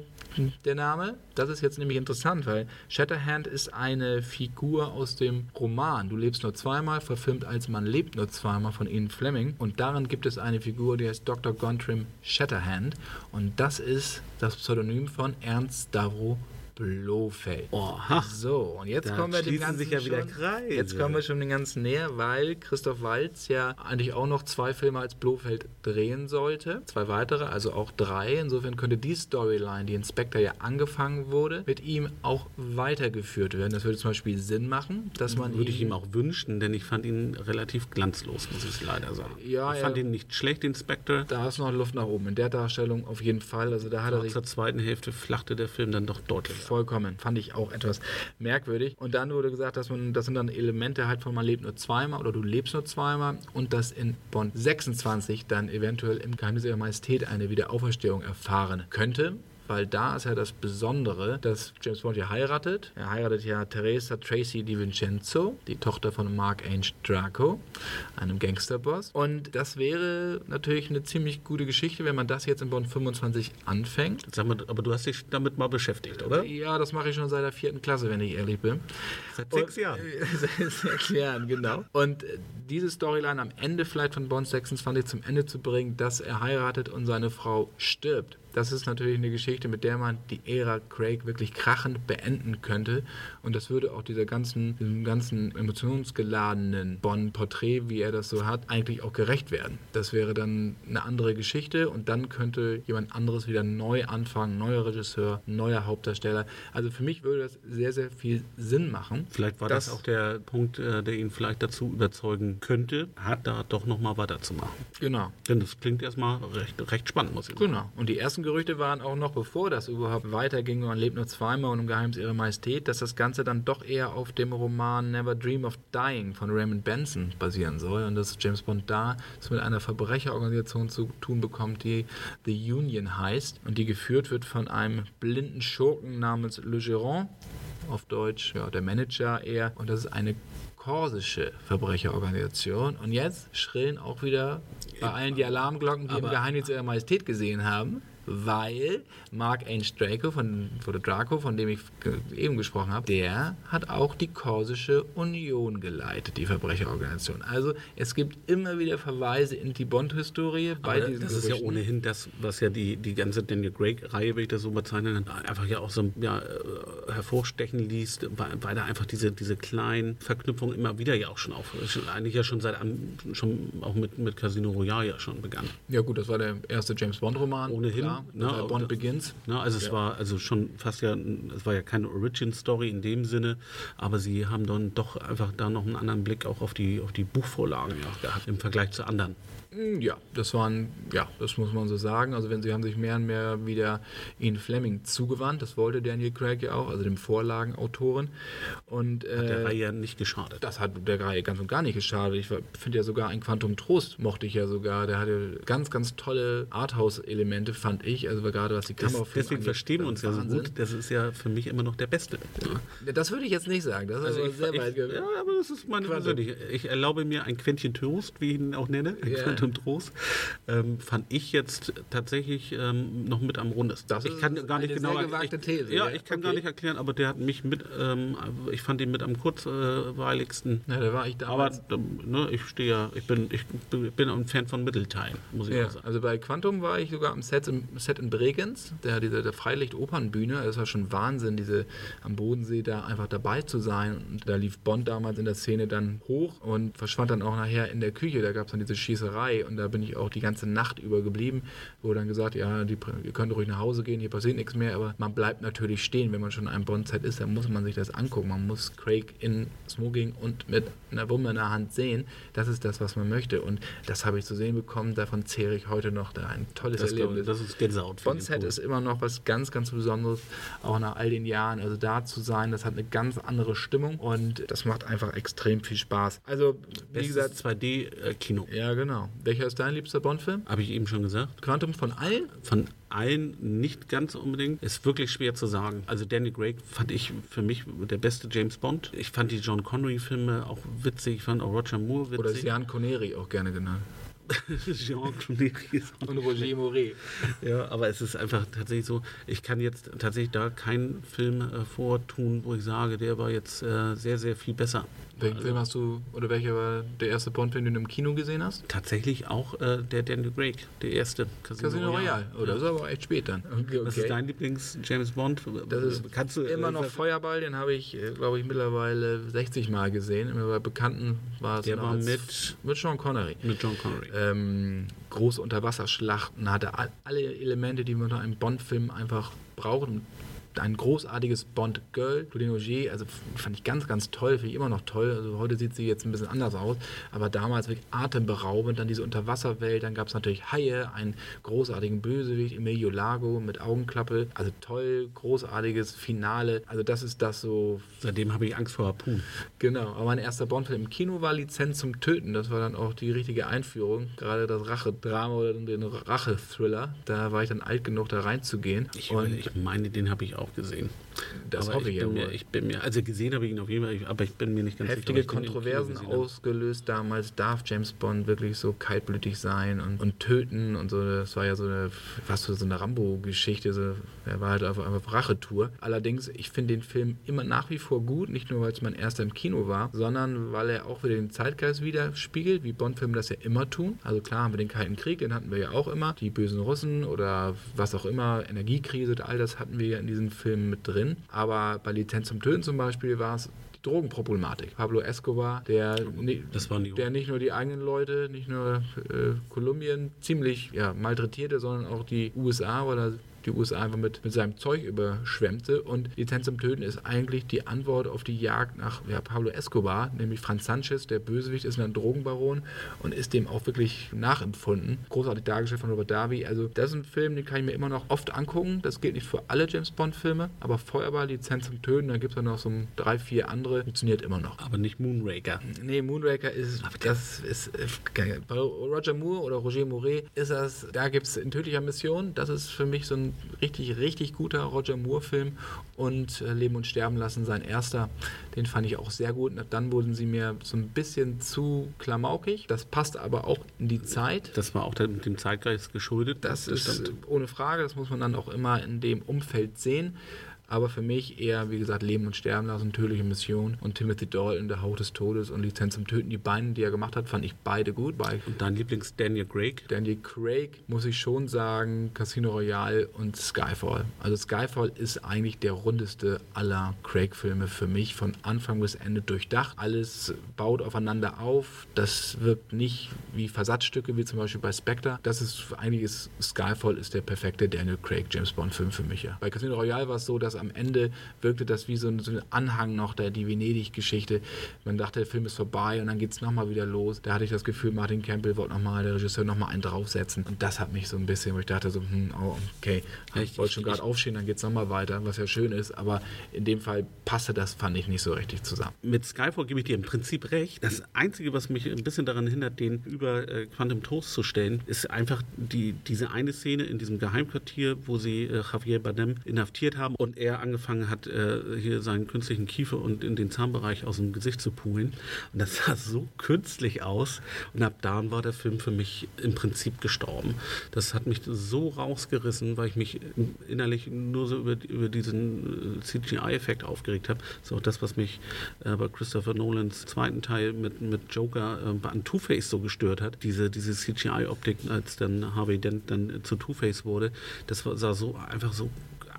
der Name? Das ist jetzt nämlich interessant, weil Shatterhand ist eine Figur aus dem Roman Du lebst nur zweimal, verfilmt als Man lebt nur zweimal von Ian Fleming. Und darin gibt es eine Figur, die heißt Dr. Gontrim Shatterhand. Und das ist das Pseudonym von Ernst Stavro Blofeld. Oha. So, und jetzt da kommen wir dem Ganzen sich ja wieder Kreise. Jetzt kommen wir schon den ganzen näher, weil Christoph Walz ja eigentlich auch noch zwei Filme als Blofeld drehen sollte. Zwei weitere, also auch drei. Insofern könnte die Storyline, die Inspector ja angefangen wurde, mit ihm auch weitergeführt werden. Das würde zum Beispiel Sinn machen, dass man Würde ich ihm auch wünschen, denn ich fand ihn relativ glanzlos, muss ich leider sagen. Ja, ich fand ihn nicht schlecht, Inspector. Da ist noch Luft nach oben. In der Darstellung auf jeden Fall. Also da hat er zur zweiten Hälfte flachte der Film dann doch deutlich vollkommen. Fand ich auch etwas merkwürdig. Und dann wurde gesagt, dass man, das sind dann Elemente halt von man lebt nur zweimal oder du lebst nur zweimal und dass in Bond 26 dann eventuell im Geheimnis ihrer Majestät eine Wiederauferstehung erfahren könnte weil da ist ja das Besondere, dass James Bond ja heiratet. Er heiratet ja Teresa Tracy Di Vincenzo, die Tochter von Mark Ainge Draco, einem Gangsterboss. Und das wäre natürlich eine ziemlich gute Geschichte, wenn man das jetzt in Bond 25 anfängt. Sag mal, aber du hast dich damit mal beschäftigt, oder? Ja, das mache ich schon seit der vierten Klasse, wenn ich ehrlich bin. Seit sechs Jahren. seit sechs Jahren, genau. Und diese Storyline am Ende vielleicht von Bond 26 zum Ende zu bringen, dass er heiratet und seine Frau stirbt das ist natürlich eine Geschichte, mit der man die Ära Craig wirklich krachend beenden könnte. Und das würde auch dieser ganzen, diesem ganzen emotionsgeladenen Bond-Porträt, wie er das so hat, eigentlich auch gerecht werden. Das wäre dann eine andere Geschichte und dann könnte jemand anderes wieder neu anfangen, neuer Regisseur, neuer Hauptdarsteller. Also für mich würde das sehr, sehr viel Sinn machen. Vielleicht war das, das auch der Punkt, äh, der ihn vielleicht dazu überzeugen könnte, hat da doch nochmal weiterzumachen. Genau. Denn das klingt erstmal recht, recht spannend, muss ich sagen. Genau. Und die ersten Gerüchte waren auch noch, bevor das überhaupt weiterging, man lebt nur zweimal und im Geheimnis ihrer Majestät, dass das Ganze dann doch eher auf dem Roman Never Dream of Dying von Raymond Benson basieren soll und dass James Bond da es mit einer Verbrecherorganisation zu tun bekommt, die The Union heißt und die geführt wird von einem blinden Schurken namens Le Geron auf Deutsch, ja, der Manager eher. Und das ist eine korsische Verbrecherorganisation. Und jetzt schrillen auch wieder bei allen die Alarmglocken, die Aber, im Geheimnis ihrer Majestät gesehen haben weil Mark Ainge Draco von, von Draco, von dem ich eben gesprochen habe, der hat auch die Korsische Union geleitet, die Verbrecherorganisation. Also es gibt immer wieder Verweise in die Bond-Historie bei Aber diesen Das Gerüchten. ist ja ohnehin das, was ja die, die ganze Daniel Craig-Reihe, wenn ich das so bezeichne, einfach ja auch so ja, äh, hervorstechen liest, weil, weil da einfach diese, diese kleinen Verknüpfungen immer wieder ja auch schon auf, eigentlich ja schon seit, schon auch mit, mit Casino Royale ja schon begann. Ja gut, das war der erste James Bond-Roman. Ohnehin. Klar, ne, Bond Begins. Ne, also es war also schon fast ja, es war ja keine Origin-Story in dem Sinne, aber sie haben dann doch einfach da noch einen anderen Blick auch auf die, auf die Buchvorlagen ja, gehabt im Vergleich zu anderen. Hm, ja, das waren, ja, das muss man so sagen. Also wenn sie haben sich mehr und mehr wieder Ian Fleming zugewandt, das wollte Daniel Craig ja auch, also dem Vorlagenautoren. Und, äh, hat der Reihe ja nicht geschadet. Das hat der Reihe ganz und gar nicht geschadet. Ich finde ja sogar ein Quantum Trost mochte ich ja sogar. Der hatte ganz, ganz tolle Arthouse-Elemente, fand ich. Also gerade was die Kamera Deswegen verstehen wir uns ja so gut. Das ist ja für mich immer noch der Beste. Ja. Das würde ich jetzt nicht sagen. Das ist also ich, sehr ich, weit Ja, aber das ist meine persönliche. Ich erlaube mir ein Quäntchen Trost, wie ich ihn auch nenne. Ein ja und Trost, ähm, fand ich jetzt tatsächlich ähm, noch mit am rundesten. Das ich kann gar nicht genau gewagte These. Ja, ich kann okay. gar nicht erklären, aber der hat mich mit, ähm, ich fand ihn mit am kurzweiligsten. Ja, da war ich damals. Aber ne, ich stehe ja, ich bin, ich bin ein Fan von Mittelteilen, muss ich ja, sagen. Also bei Quantum war ich sogar am Set, im Set in Bregenz, der, diese der Freilicht-Opernbühne. Das war schon Wahnsinn, diese am Bodensee da einfach dabei zu sein. Und da lief Bond damals in der Szene dann hoch und verschwand dann auch nachher in der Küche. Da gab es dann diese Schießerei Brauerei und da bin ich auch die ganze Nacht über geblieben. Wurde dann gesagt, ja, die, ihr könnt ruhig nach Hause gehen, hier passiert nichts mehr, aber man bleibt natürlich stehen, wenn man schon ein Bond-Set ist, dann muss man sich das angucken. Man muss Craig in Smoking und mit einer Wumme in der Hand sehen. Das ist das, was man möchte und das habe ich zu sehen bekommen. Davon zehre ich heute noch. Da ein tolles das Erlebnis. das ist Gänsehaut. Bond-Set ist immer noch was ganz, ganz Besonderes, auch nach all den Jahren. Also da zu sein, das hat eine ganz andere Stimmung und das macht einfach extrem viel Spaß. Also, wie Bestes gesagt, 2D-Kino. Ja, genau. Welcher ist dein liebster Bond-Film? Habe ich eben schon gesagt. Quantum von allen? Von allen nicht ganz unbedingt. Ist wirklich schwer zu sagen. Also Danny Craig fand ich für mich der beste James Bond. Ich fand die John Connery-Filme auch witzig. Ich fand auch Roger Moore witzig. Oder Sean Connery auch gerne genannt. Jean Connery. Und Roger Moret. Ja, aber es ist einfach tatsächlich so, ich kann jetzt tatsächlich da keinen Film äh, vortun, wo ich sage, der war jetzt äh, sehr, sehr viel besser. Welchen also, Film hast du, oder welcher war der erste Bond-Film, den du im Kino gesehen hast? Tatsächlich auch äh, der Daniel Craig, der erste. Casino, Casino Royale. Oh, das ist aber echt spät dann. Okay, okay. Was ist dein Lieblings-James Bond? Das ist Kannst du, immer noch Feuerball, den habe ich, äh, glaube ich, mittlerweile 60 Mal gesehen. Immer bei Bekannten war es Der war mit, mit Sean Connery. Mit John Connery. Ähm, große Unterwasserschlachten, hatte. Alle Elemente, die man in einem Bond-Film einfach braucht ein großartiges Bond-Girl, Claudine Auger, also fand ich ganz, ganz toll, finde ich immer noch toll. Also heute sieht sie jetzt ein bisschen anders aus, aber damals wirklich atemberaubend. Dann diese Unterwasserwelt, dann gab es natürlich Haie, einen großartigen Bösewicht, Emilio Lago mit Augenklappe. Also toll, großartiges Finale. Also das ist das so. Seitdem habe ich Angst vor Harpoon. Genau, aber mein erster Bond-Film im Kino war Lizenz zum Töten. Das war dann auch die richtige Einführung. Gerade das Rache-Drama oder den Rache-Thriller. Da war ich dann alt genug, da reinzugehen. Ich, ich meine, den habe ich auch auch gesehen. Das aber hoffe ich, ich ja bin mir, ich bin mir, also gesehen habe ich ihn auf jeden Fall, aber ich bin mir nicht ganz heftige sicher. Kino Kontroversen ausgelöst damals. Darf James Bond wirklich so kaltblütig sein und, und töten und so? Das war ja so eine, fast so eine Rambo-Geschichte. So, er war halt auf einer Rachetour. Allerdings, ich finde den Film immer nach wie vor gut, nicht nur weil es mein erster im Kino war, sondern weil er auch wieder den Zeitgeist widerspiegelt, wie Bond-Filme das ja immer tun. Also klar haben wir den Kalten Krieg, den hatten wir ja auch immer. Die bösen Russen oder was auch immer, Energiekrise, all das hatten wir ja in diesen Filmen mit drin. Aber bei Lizenz zum Töten zum Beispiel war es die Drogenproblematik. Pablo Escobar, der, der nicht nur die eigenen Leute, nicht nur äh, Kolumbien ziemlich ja, malträtierte, sondern auch die USA oder die USA einfach mit, mit seinem Zeug überschwemmte. Und Lizenz zum Töten ist eigentlich die Antwort auf die Jagd nach ja, Pablo Escobar, nämlich Franz Sanchez, der Bösewicht, ist ein Drogenbaron und ist dem auch wirklich nachempfunden. Großartig dargestellt von Robert Darby. Also, das ist ein Film, den kann ich mir immer noch oft angucken. Das gilt nicht für alle James Bond-Filme, aber Feuerball, Lizenz zum Töten, da gibt es noch so drei, vier andere, funktioniert immer noch. Aber nicht Moonraker. Nee, Moonraker ist, das ist, äh, bei Roger Moore oder Roger Moret ist das, da gibt es in tödlicher Mission, das ist für mich so ein richtig, richtig guter Roger Moore-Film und äh, Leben und Sterben lassen, sein erster, den fand ich auch sehr gut. Dann wurden sie mir so ein bisschen zu klamaukig, das passt aber auch in die Zeit. Das war auch dem, dem Zeitgeist geschuldet. Das ist stimmt. ohne Frage, das muss man dann auch immer in dem Umfeld sehen. Aber für mich eher, wie gesagt, Leben und Sterben lassen, tödliche Mission und Timothy in der Haut des Todes und Lizenz zum Töten. Die beiden, die er gemacht hat, fand ich beide gut. Und dein Lieblings Daniel Craig? Daniel Craig muss ich schon sagen, Casino Royale und Skyfall. Also Skyfall ist eigentlich der rundeste aller Craig-Filme für mich, von Anfang bis Ende durchdacht. Alles baut aufeinander auf. Das wirkt nicht wie Versatzstücke, wie zum Beispiel bei Spectre. Das ist eigentlich ist Skyfall ist der perfekte Daniel Craig James Bond Film für mich. Ja. Bei Casino Royale war es so, dass am Ende wirkte das wie so ein, so ein Anhang noch der die Venedig-Geschichte. Man dachte, der Film ist vorbei und dann geht es nochmal wieder los. Da hatte ich das Gefühl, Martin Campbell wollte nochmal, der Regisseur, nochmal einen draufsetzen. Und das hat mich so ein bisschen, wo ich dachte so, hm, oh, okay, ich wollte schon gerade aufstehen, dann geht es nochmal weiter, was ja schön ist. Aber in dem Fall passte das, fand ich nicht so richtig zusammen. Mit Skyfall gebe ich dir im Prinzip recht. Das Einzige, was mich ein bisschen daran hindert, den über äh, Quantum Toast zu stellen, ist einfach die, diese eine Szene in diesem Geheimquartier, wo sie äh, Javier Bardem inhaftiert haben und er angefangen hat, äh, hier seinen künstlichen Kiefer und in den Zahnbereich aus dem Gesicht zu pulen. Und das sah so künstlich aus. Und ab da war der Film für mich im Prinzip gestorben. Das hat mich so rausgerissen, weil ich mich innerlich nur so über, über diesen äh, CGI-Effekt aufgeregt habe. Das ist auch das, was mich äh, bei Christopher Nolans zweiten Teil mit, mit Joker äh, an Two-Face so gestört hat. Diese, diese CGI-Optik, als dann Harvey Dent dann zu Two-Face wurde, das war, sah so einfach so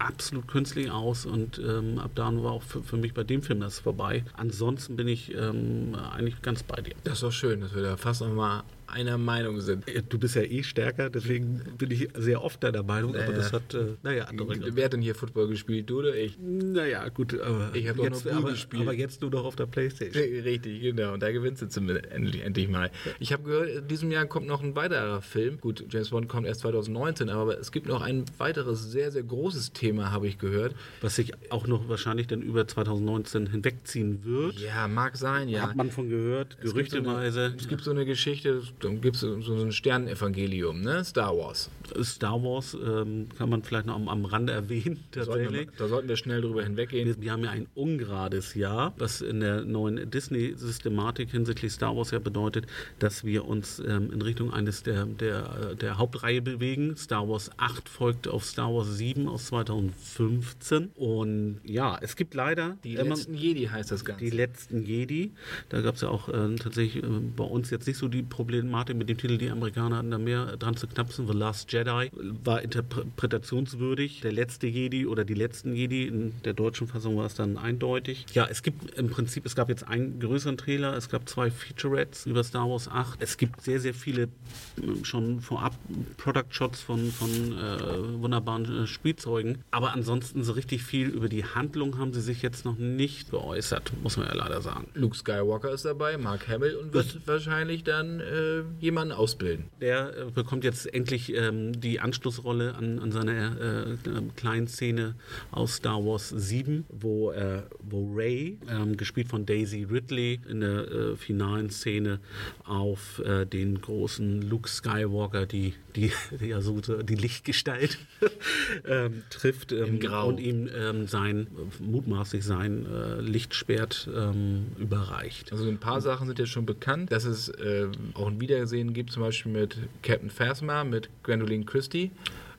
absolut künstlich aus und ähm, ab da war auch für, für mich bei dem Film das vorbei. Ansonsten bin ich ähm, eigentlich ganz bei dir. Das ist doch schön, dass wir da fast nochmal einer Meinung sind. Du bist ja eh stärker, deswegen bin ich sehr oft deiner Meinung, aber Naja. das hat, äh, naja, andere. Wer hat denn hier Football gespielt, du oder ich? Naja, gut, aber, Ich jetzt, noch aber, gespielt. aber jetzt nur noch auf der Playstation. Richtig, genau. Und da gewinnst du zumindest endlich, endlich mal. Ich habe gehört, in diesem Jahr kommt noch ein weiterer Film. Gut, James Bond kommt erst 2019, aber es gibt noch ein weiteres sehr, sehr großes Thema, habe ich gehört. Was sich auch noch wahrscheinlich dann über 2019 hinwegziehen wird. Ja, mag sein, ja. Hat man von gehört, Es gibt so eine- gerüchteweise. Es gibt so eine Geschichte, dann gibt es so, ein Sternenevangelium, ne? Star Wars. Star Wars ähm, kann man vielleicht noch am, am Rande erwähnen, Da sollten, wir, tatsächlich. da sollten wir schnell drüber hinweggehen. Wir, wir haben ja ein ungerades Jahr, was in der neuen Disney-Systematik hinsichtlich Star Wars ja bedeutet, dass wir uns ähm, in Richtung eines der, der, der Hauptreihe bewegen. Star Wars 8 folgt auf Star Wars 7 aus 2015. Und ja, es gibt leider Die immer- letzten Jedi heißt das Ganze. die letzten Jedi. Da gab es ja auch äh, tatsächlich äh, bei uns jetzt nicht so die Problematik mit dem Titel, die Amerikaner hatten da mehr dran zu knapsen. The Last Jedi war interpretationswürdig. Der letzte Jedi oder die letzten Jedi, in der deutschen Fassung war es dann eindeutig. Ja, es gibt im Prinzip, es gab jetzt einen größeren Trailer, es gab zwei Featurettes über Star Wars 8. Es gibt sehr, sehr viele äh, schon vorab Product Shots von, von äh, wunderbaren äh, Spielzeugen. Aber ansonsten so richtig viel über die Handlung haben sie sich jetzt noch nicht geäußert, muss man ja leider sagen. Luke Skywalker ist dabei, Mark Hamill und wird wahrscheinlich dann äh, äh, jemanden ausbilden. Der äh, bekommt jetzt endlich ähm, die Anschlussrolle an, an seine äh, kleinen Szene aus Star Wars 7, wo, äh, wo Ray, ähm, gespielt von Daisy Ridley, in der äh, finalen Szene auf äh, den großen Luke Skywalker, die, die, die, ja so, die Lichtgestalt, ähm, trifft ähm, und ihm ähm, sein, mutmaßlich sein äh, Lichtschwert ähm, überreicht. Also ein paar Sachen sind ja schon bekannt, dass es äh, auch ein Wiedersehen gibt, zum Beispiel mit Captain Phasma, mit Gwendoline Christie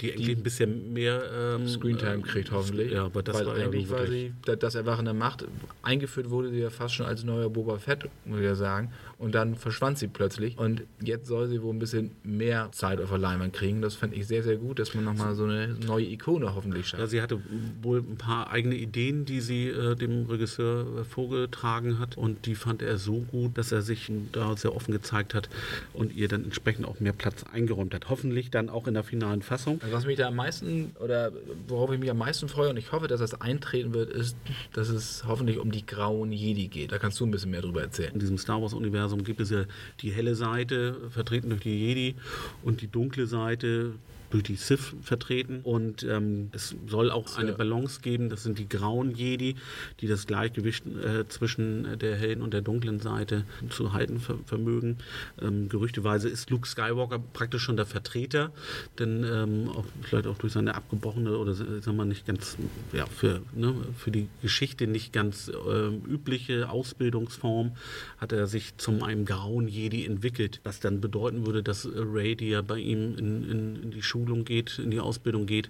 die eigentlich ein bisschen mehr ähm, Screentime kriegt, hoffentlich. Ja, aber das Weil war eigentlich sie, das Erwachen der Macht, eingeführt wurde sie ja fast schon als neuer Boba Fett, muss ich ja sagen. Und dann verschwand sie plötzlich. Und jetzt soll sie wohl ein bisschen mehr Zeit auf der Leinwand kriegen. Das fände ich sehr, sehr gut, dass man nochmal so eine neue Ikone hoffentlich schafft. Ja, sie hatte wohl ein paar eigene Ideen, die sie äh, dem Regisseur vorgetragen hat. Und die fand er so gut, dass er sich da sehr offen gezeigt hat und ihr dann entsprechend auch mehr Platz eingeräumt hat. Hoffentlich dann auch in der finalen Fassung. Also was mich da am meisten oder worauf ich mich am meisten freue und ich hoffe, dass das eintreten wird, ist, dass es hoffentlich um die grauen Jedi geht. Da kannst du ein bisschen mehr drüber erzählen. In diesem Star Wars-Universum gibt es ja die helle Seite, vertreten durch die Jedi, und die dunkle Seite, durch die Sith vertreten. Und ähm, es soll auch eine Balance geben. Das sind die grauen Jedi, die das Gleichgewicht äh, zwischen der hellen und der dunklen Seite zu halten ver vermögen. Ähm, gerüchteweise ist Luke Skywalker praktisch schon der Vertreter, denn ähm, auch, vielleicht auch durch seine abgebrochene oder sagen wir nicht ganz, ja, für, ne, für die Geschichte nicht ganz äh, übliche Ausbildungsform hat er sich zum einem grauen Jedi entwickelt, was dann bedeuten würde, dass Ray, die ja bei ihm in, in, in die Schule Schulung geht, in die Ausbildung geht,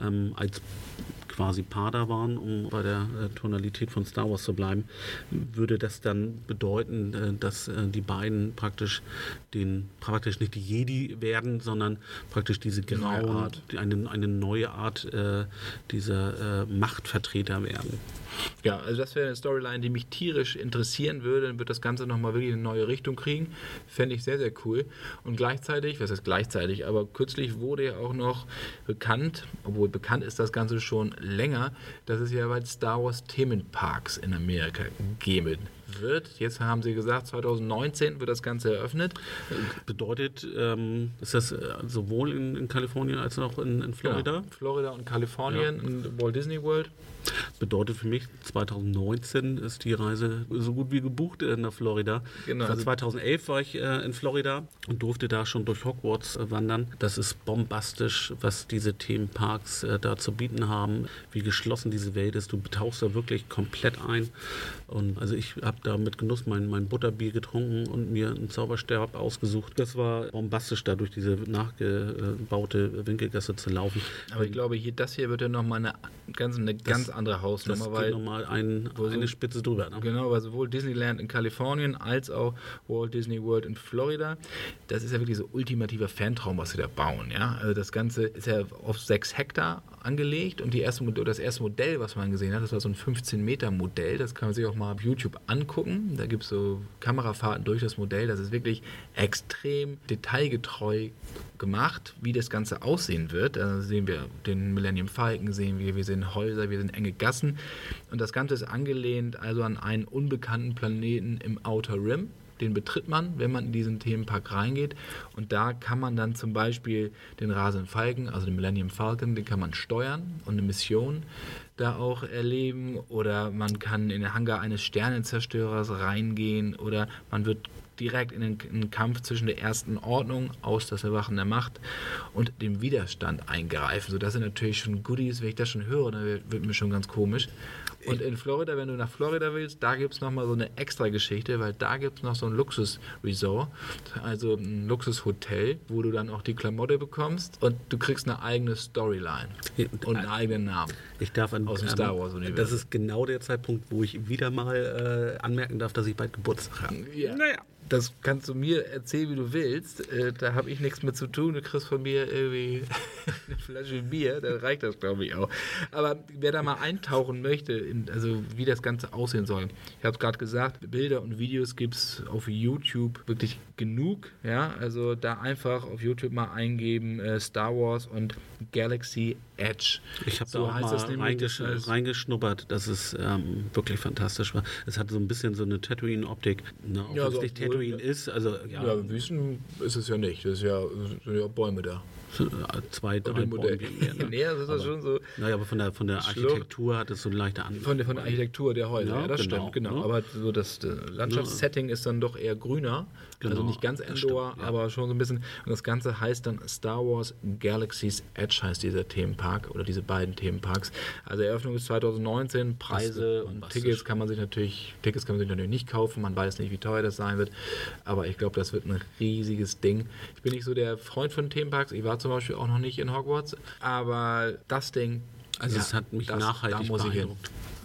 ähm, als quasi Padawan, um bei der äh, Tonalität von Star Wars zu bleiben, würde das dann bedeuten, äh, dass äh, die beiden praktisch den praktisch nicht die Jedi werden, sondern praktisch diese grauen, eine, eine neue Art äh, dieser äh, Machtvertreter werden. Ja, also das wäre eine Storyline, die mich tierisch interessieren würde. Dann wird das Ganze nochmal wirklich eine neue Richtung kriegen. Fände ich sehr, sehr cool. Und gleichzeitig, was heißt gleichzeitig, aber kürzlich wurde ja auch noch bekannt, obwohl bekannt ist das Ganze schon länger, dass es ja bald Star Wars Themenparks in Amerika geben wird. Jetzt haben sie gesagt, 2019 wird das Ganze eröffnet. Bedeutet, ähm, ist das äh, sowohl in, in, Kalifornien als auch in, in Florida? Genau. Florida und Kalifornien, ja. in Walt Disney World. Bedeutet für mich, 2019 ist die Reise so gut wie gebucht nach Florida. Genau. 2011 war ich äh, in Florida und durfte da schon durch Hogwarts äh, wandern. Das ist bombastisch, was diese Themenparks äh, da zu bieten haben, wie geschlossen diese Welt ist. Du tauchst da wirklich komplett ein. Und also ich habe da mit Genuss mein, mein Butterbier getrunken und mir einen Zauberstab ausgesucht. Das war bombastisch, da durch diese nachgebaute Winkelgasse zu laufen. Aber ich glaube, hier, das hier wird ja nochmal eine ganz, eine das, ganz andere Hausnummer. Das weil nochmal ein, eine so, Spitze drüber. Ne? Genau, weil sowohl Disneyland in Kalifornien als auch Walt Disney World in Florida, das ist ja wirklich so ultimativer Fantraum, was sie da bauen. Ja? Also das Ganze ist ja auf sechs Hektar angelegt und die erste, das erste Modell, was man gesehen hat, das war so ein 15 Meter Modell, das kann man sich auch mal auf YouTube angucken. Da gibt es so Kamerafahrten durch das Modell, das ist wirklich extrem detailgetreu gemacht, wie das Ganze aussehen wird. Da sehen wir den Millennium Falcon, sehen wir, wir sehen Häuser, wir sehen enge Gassen und das Ganze ist angelehnt also an einen unbekannten Planeten im Outer Rim den betritt man, wenn man in diesen Themenpark reingeht. Und da kann man dann zum Beispiel den rasenden Falken, also den Millennium Falcon, den kann man steuern und eine Mission da auch erleben. Oder man kann in den Hangar eines Sternenzerstörers reingehen oder man wird direkt in den, in den, Kampf zwischen der ersten Ordnung aus das Erwachen der Macht und dem Widerstand eingreifen. So, das sind natürlich schon Goodies. Wenn ich das schon höre, dann wird, wird mir schon ganz komisch. Und in Florida, wenn du nach Florida willst, da gibt es nochmal so eine extra Geschichte, weil da gibt es noch so ein Luxus-Resort, also ein Luxushotel, wo du dann auch die Klamotte bekommst und du kriegst eine eigene Storyline und einen eigenen Namen. Ich darf an, aus dem Star Wars Universum. Das ist genau der Zeitpunkt, wo ich wieder mal äh, anmerken darf, dass ich bald Geburtstag habe. Ja. Naja das kannst du mir erzählen, wie du willst. Äh, da habe ich nichts mit zu tun. Du kriegst von mir irgendwie eine Flasche Bier, dann reicht das, glaube ich, auch. Aber wer da mal eintauchen möchte, in, also wie das Ganze aussehen soll, ich habe es gerade gesagt, Bilder und Videos gibt es auf YouTube wirklich genug. Ja, also da einfach auf YouTube mal eingeben äh, Star Wars und Galaxy Edge. Ich habe so da auch heißt mal das reingesch das reingeschnuppert, dass es ähm, wirklich fantastisch war. Es hat so ein bisschen so eine Tatooine-Optik. Ne? Auch Ja, wenn so- es nicht Tatooine ist, also ja, Ja, Wüsten ist es ja nicht. Das ist ja, sind ja Bäume da. zwei, Und drei Bäume mehr, ne? nee, das ist aber, schon so. Naja, aber von der, von der. Architektur hat es so eine leichte An Von der, von der Architektur der Häuser, ja, Ja, das genau, stimmt, genau. ne? Aber so das, das Landschaftssetting ist dann doch eher grüner. Also Genau, nicht ganz Endor, stimmt, ja. aber schon so ein bisschen. Und das Ganze heißt dann Star Wars Galaxy's Edge heißt dieser Themenpark oder diese beiden Themenparks. Also Eröffnung ist 2019, Preise und. Tickets kann man sich natürlich, Tickets kann man sich natürlich nicht kaufen, man weiß nicht, wie teuer das sein wird. Aber ich glaube, das wird ein riesiges Ding. Ich bin nicht so der Freund von Themenparks. Ich war zum Beispiel auch noch nicht in Hogwarts, aber das Ding. Also ja, es hat mich das- nachhaltig da muss ich hin.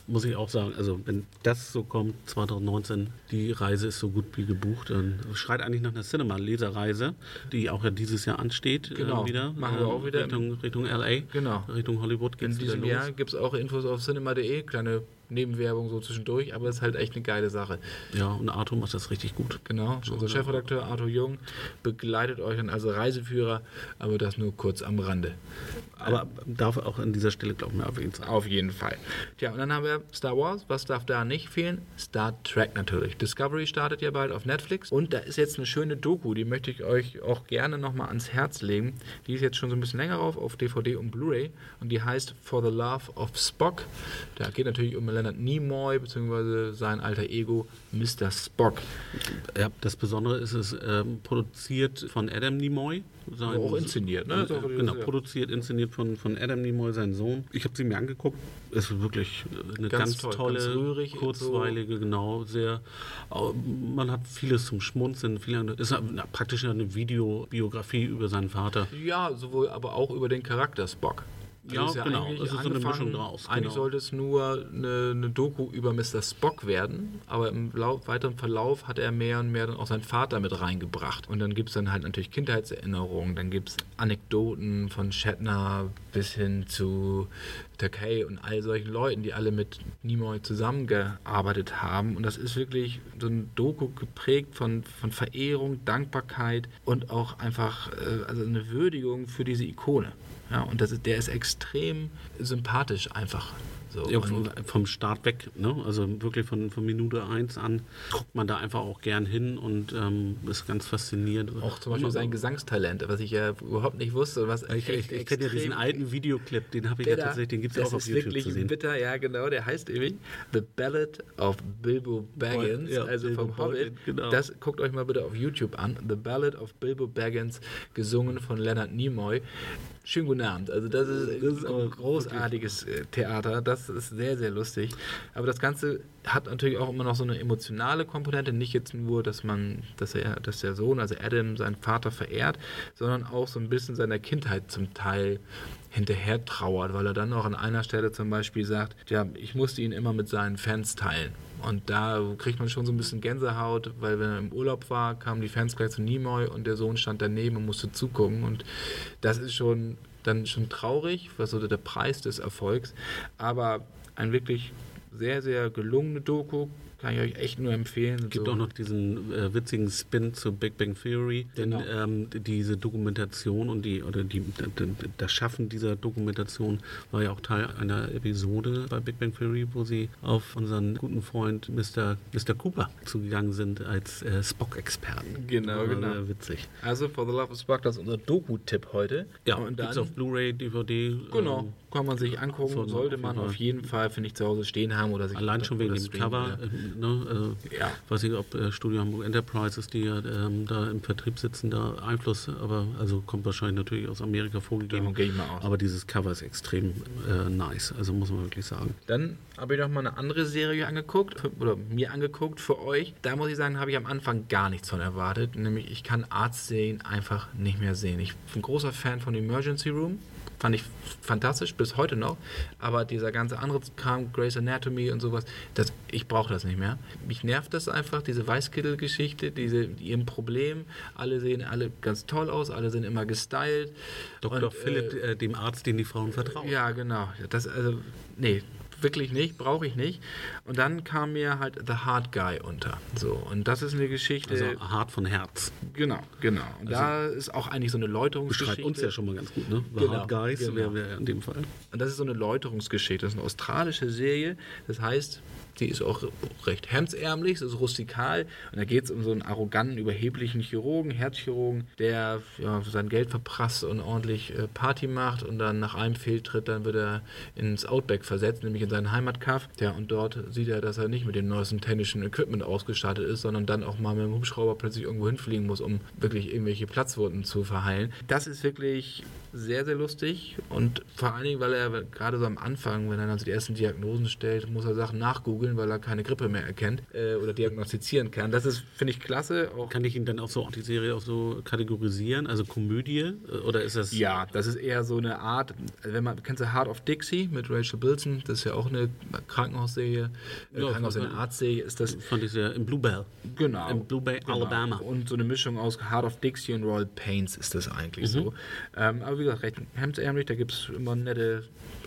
Muss ich auch sagen, also wenn das so kommt, 2019, die Reise ist so gut wie gebucht, dann schreit eigentlich nach einer Cinema-Leserreise, die auch ja dieses Jahr ansteht. Genau, äh, wieder, machen wir auch wieder. Richtung, Richtung LA, Genau. Richtung Hollywood In geht's wieder diesem los. Jahr gibt es auch Infos auf cinema.de, kleine Nebenwerbung so zwischendurch, aber es ist halt echt eine geile Sache. Ja, und Arthur macht das richtig gut. Genau, unser Chefredakteur Arthur Jung begleitet euch dann als Reiseführer, aber das nur kurz am Rande. Aber darf auch an dieser Stelle, glaube ich, mal erwähnt sein. Auf jeden Fall. Tja, und dann haben wir Star Wars. Was darf da nicht fehlen? Star Trek natürlich. Discovery startet ja bald auf Netflix. Und da ist jetzt eine schöne Doku, die möchte ich euch auch gerne nochmal ans Herz legen. Die ist jetzt schon so ein bisschen länger drauf, auf DVD und Blu-ray. Und die heißt For the Love of Spock. Da geht natürlich um Leonard Nimoy, beziehungsweise sein alter Ego, Mr. Spock. Ja, das Besondere ist es ähm, produziert von Adam Nimoy. Sein, auch inszeniert, ne? Äh, So, genau, produziert, inszeniert von, von Adam Nimoy, sein Sohn. Ich habe sie mir angeguckt. Es ist wirklich eine Ganz ganz, toll, tolle, ganz rührig, kurzweilige, genau, sehr. Man hat vieles zum Schmunzeln. Viele, ist praktisch eine Videobiografie über seinen Vater. Ja, sowohl aber auch über den Charakter Spock. Ja, ist genau. eigentlich Es ist so eine Mischung draus, Eigentlich genau. sollte es nur eine, eine Doku über Mr. Spock werden, aber im Lau weiteren Verlauf hat er mehr und mehr dann auch seinen Vater mit reingebracht. Und dann gibt es dann halt natürlich Kindheitserinnerungen, dann gibt es Anekdoten von Shatner bis hin zu Takei und all solchen Leuten, die alle mit Nimoy zusammengearbeitet haben. Und das ist wirklich so ein Doku geprägt von, von Verehrung, Dankbarkeit und auch einfach äh, also eine Würdigung für diese Ikone. Ja, und das ist, der ist extrem sympathisch einfach. So. Ja, vom, Start weg, ne? also wirklich von, von Minute 1 an guckt man da einfach auch gern hin und ähm, ist ganz faszinierend. auch zum Beispiel sein Gesangstalent, was ich ja überhaupt nicht wusste. Was Ich, ich, ich kenne ja diesen alten Videoclip, den habe ich Der ja tatsächlich, den gibt es auch auf YouTube wirklich zu sehen. bitter, ja genau, der heißt nämlich The Ballad of Bilbo Baggins, Ja, also Bilbo vom Hobbit. Baggins, genau. Das guckt euch mal bitte auf YouTube an. The Ballad of Bilbo Baggins, gesungen von Leonard Nimoy. Schönen guten Abend. Also das ist, Das ist ein großartiges äh, Theater. Das ist sehr, sehr lustig. Aber das Ganze hat natürlich auch immer noch so eine emotionale Komponente. Nicht jetzt nur, dass man, dass er, dass der Sohn, also Adam, seinen Vater verehrt, sondern auch so ein bisschen seiner Kindheit zum Teil hinterher trauert, weil er dann auch an einer Stelle zum Beispiel sagt, ja, ich musste ihn immer mit seinen Fans teilen. Und da kriegt man schon so ein bisschen Gänsehaut, weil wenn er im Urlaub war, kamen die Fans gleich zu Nimoy und der Sohn stand daneben und musste zugucken. Und das ist schon dann schon traurig, was so der Preis des Erfolgs. Aber ein wirklich sehr, sehr gelungene Doku, kann ich euch echt nur empfehlen. Es gibt so, auch noch diesen äh, witzigen Spin zu Big Bang Theory, denn Genau. ähm, diese Dokumentation und die oder die, das Schaffen dieser Dokumentation war ja auch Teil einer Episode bei Big Bang Theory, wo sie auf unseren guten Freund Mr. Mr. Cooper zugegangen sind als äh, Spock-Experten. Genau, War genau. sehr witzig. Also, For the Love of Spock, das ist unser Doku-Tipp heute. Ja, und und dann, gibt's auf Blu-ray, DVD. Genau, ähm, kann man sich angucken, von- sollte man auf jeden Fall, finde ich, zu Hause stehen haben oder sich Allein schon wegen dem Cover, ja. äh, ne, also, Ja. weiß nicht, ob äh, Studio Hamburg Enterprises, die ja ähm, da im Vertrieb sitzen, da Einfluss, aber also kommt wahrscheinlich natürlich aus Amerika vorgegeben. Davon gehe ich mal aus. Aber dieses Cover ist extrem äh, nice, also muss man wirklich sagen. Dann habe ich noch mal eine andere Serie angeguckt oder mir angeguckt für euch. Da muss ich sagen, habe ich am Anfang gar nichts von erwartet. Nämlich, ich kann Arztserien einfach nicht mehr sehen. Ich bin großer Fan von Emergency Room. Fand ich fantastisch, bis heute noch. Aber dieser ganze andere Kram, Grey's Anatomy und sowas, das, ich brauche das nicht mehr. Mich nervt das einfach, diese Weißkittel-Geschichte, diese, ihrem Problem. Alle sehen alle ganz toll aus, alle sind immer gestylt. Dr. Und, Philipp, äh, äh, dem Arzt, den die Frauen vertrauen. ja, genau. Das, also, nee, wirklich nicht, brauche ich nicht. Und dann kam mir halt The Hard Guy unter. So, und das ist eine Geschichte. Also hart von Herz. genau, genau. Und da ist auch eigentlich so eine Läuterungsgeschichte. Beschreibt uns ja schon mal ganz gut, ne? The Genau, Hard Guys genau. wäre wär in dem Fall. Und das ist so eine Läuterungsgeschichte. Das ist eine australische Serie. Das heißt, die ist auch recht hemdsärmlich, ist rustikal. Und da geht es um so einen arroganten, überheblichen Chirurgen, Herzchirurgen, der ja, sein Geld verprasst und ordentlich äh, Party macht. Und dann nach einem Fehltritt, dann wird er ins Outback versetzt, nämlich in seinen Heimatkaff. Ja, und dort sieht er, dass er nicht mit dem neuesten technischen Equipment ausgestattet ist, sondern dann auch mal mit dem Hubschrauber plötzlich irgendwo hinfliegen muss, um wirklich irgendwelche Platzwunden zu verheilen. Das ist wirklich sehr, sehr lustig und vor allen Dingen, weil er gerade so am Anfang, wenn er dann so die ersten Diagnosen stellt, muss er Sachen nachgoogeln, weil er keine Grippe mehr erkennt äh, oder diagnostizieren kann. Das ist, finde ich, klasse. Auch Kann ich ihn dann auch so, die Serie auch so kategorisieren? Also Komödie? äh, Oder ist das. ja, das ist eher so eine Art, wenn man, kennst du Heart of Dixie mit Rachel Bilson? Das ist ja auch eine Krankenhausserie, äh, Ja, Krankenhaus eine Arztserie ist das. Fand ich sehr. Im Bluebell. Genau. Im Blue Bay, Alabama. Und so eine Mischung aus Heart of Dixie und Royal Pains ist das eigentlich so. Ähm, aber wie gesagt, recht hemdsärmlich, da gibt es immer nette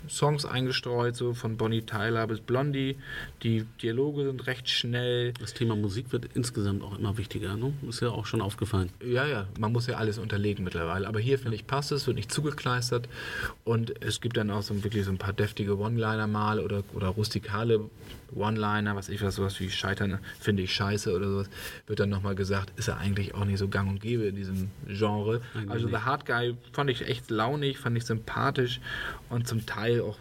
Songs eingestreut, so von Bonnie Tyler bis Blondie. Die Dialoge sind recht schnell. Das Thema Musik wird insgesamt auch immer wichtiger, ne? Ist ja auch schon aufgefallen. Ja, ja, man muss ja alles unterlegen mittlerweile. Aber hier, finde ich, passt es, wird nicht zugekleistert. Und es gibt dann auch so wirklich so ein paar deftige One-Liner mal oder, oder rustikale One-Liner, was ich was, sowas wie Scheitern finde ich scheiße oder sowas, wird dann nochmal gesagt, ist ja eigentlich auch nicht so gang und gäbe in diesem Genre. Eigentlich also. The Hard Guy fand ich echt launig, fand ich sympathisch und zum Teil auch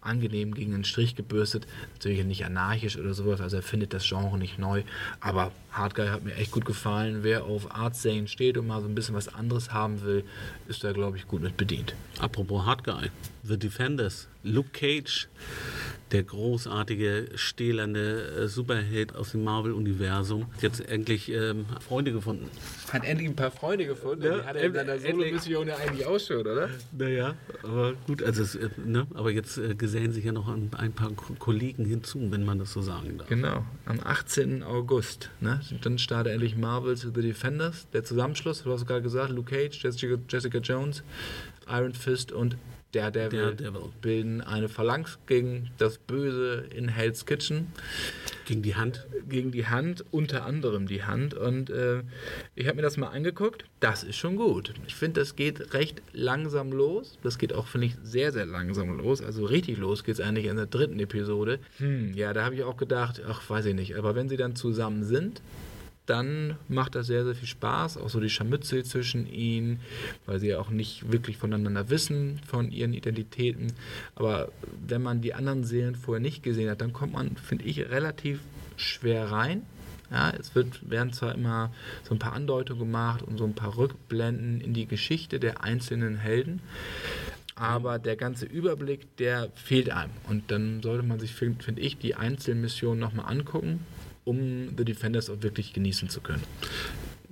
angenehm gegen den Strich gebürstet. Natürlich nicht anarchisch oder sowas, also er findet das Genre nicht neu, aber Hard Guy hat mir echt gut gefallen. Wer auf Art-Serien steht und mal so ein bisschen was anderes haben will, ist da, glaube ich, gut mit bedient. Apropos Hard Guy. The Defenders. Luke Cage. Der großartige, stählerne äh, Superheld aus dem Marvel-Universum. Hat Jetzt endlich ähm, Freunde gefunden. Hat endlich ein paar Freunde gefunden. Ja, die hat er in seiner. Solo-Mission ja eigentlich auch schon, oder? Naja, aber gut, also es, äh, ne? aber jetzt äh, gesellen sich ja noch ein, ein paar Ko- Kollegen hinzu, wenn man das so sagen darf. Genau, am 18. August. Ne? Dann startet endlich Marvel's The Defenders. Der Zusammenschluss, du hast gerade gesagt, Luke Cage, Jessica, Jessica Jones, Iron Fist und Daredevil, Daredevil. bilden eine Phalanx gegen das Böse in Hell's Kitchen. Gegen die Hand. Gegen die Hand, unter anderem die Hand. Und äh, ich habe mir das mal angeguckt. Das ist schon gut. Ich finde, das geht recht langsam los. Das geht auch, finde ich, sehr, sehr langsam los. Also richtig los geht es eigentlich in der dritten Episode. Hm, ja, da habe ich auch gedacht, ach, weiß ich nicht. Aber wenn sie dann zusammen sind, dann macht das sehr, sehr viel Spaß. Auch so die Scharmützel zwischen ihnen, weil sie ja auch nicht wirklich voneinander wissen, von ihren Identitäten. Aber wenn man die anderen Serien vorher nicht gesehen hat, dann kommt man, finde ich, relativ schwer rein. Ja, es wird, werden zwar immer so ein paar Andeutungen gemacht und so ein paar Rückblenden in die Geschichte der einzelnen Helden, aber der ganze Überblick, der fehlt einem. Und dann sollte man sich, finde find ich, die Einzelmissionen nochmal angucken, um The Defenders auch wirklich genießen zu können.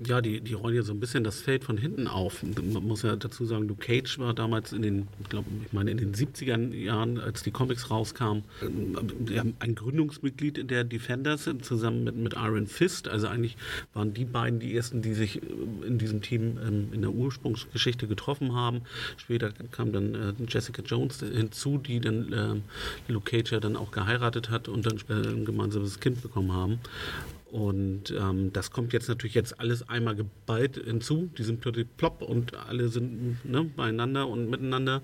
Ja, die, die rollen ja so ein bisschen das Feld von hinten auf. Man muss ja dazu sagen, Luke Cage war damals in den, ich glaube, ich meine in den 70er Jahren, als die Comics rauskamen, äh, ein Gründungsmitglied der Defenders zusammen mit, mit Iron Fist. Also eigentlich waren die beiden die ersten, die sich äh, in diesem Team ähm, in der Ursprungsgeschichte getroffen haben. Später kam dann äh, Jessica Jones hinzu, die dann äh, Luke Cage ja dann auch geheiratet hat und dann später ein gemeinsames Kind bekommen haben. Und ähm, das kommt jetzt natürlich jetzt alles einmal geballt hinzu. Die sind plötzlich plopp und alle sind ne, beieinander und miteinander.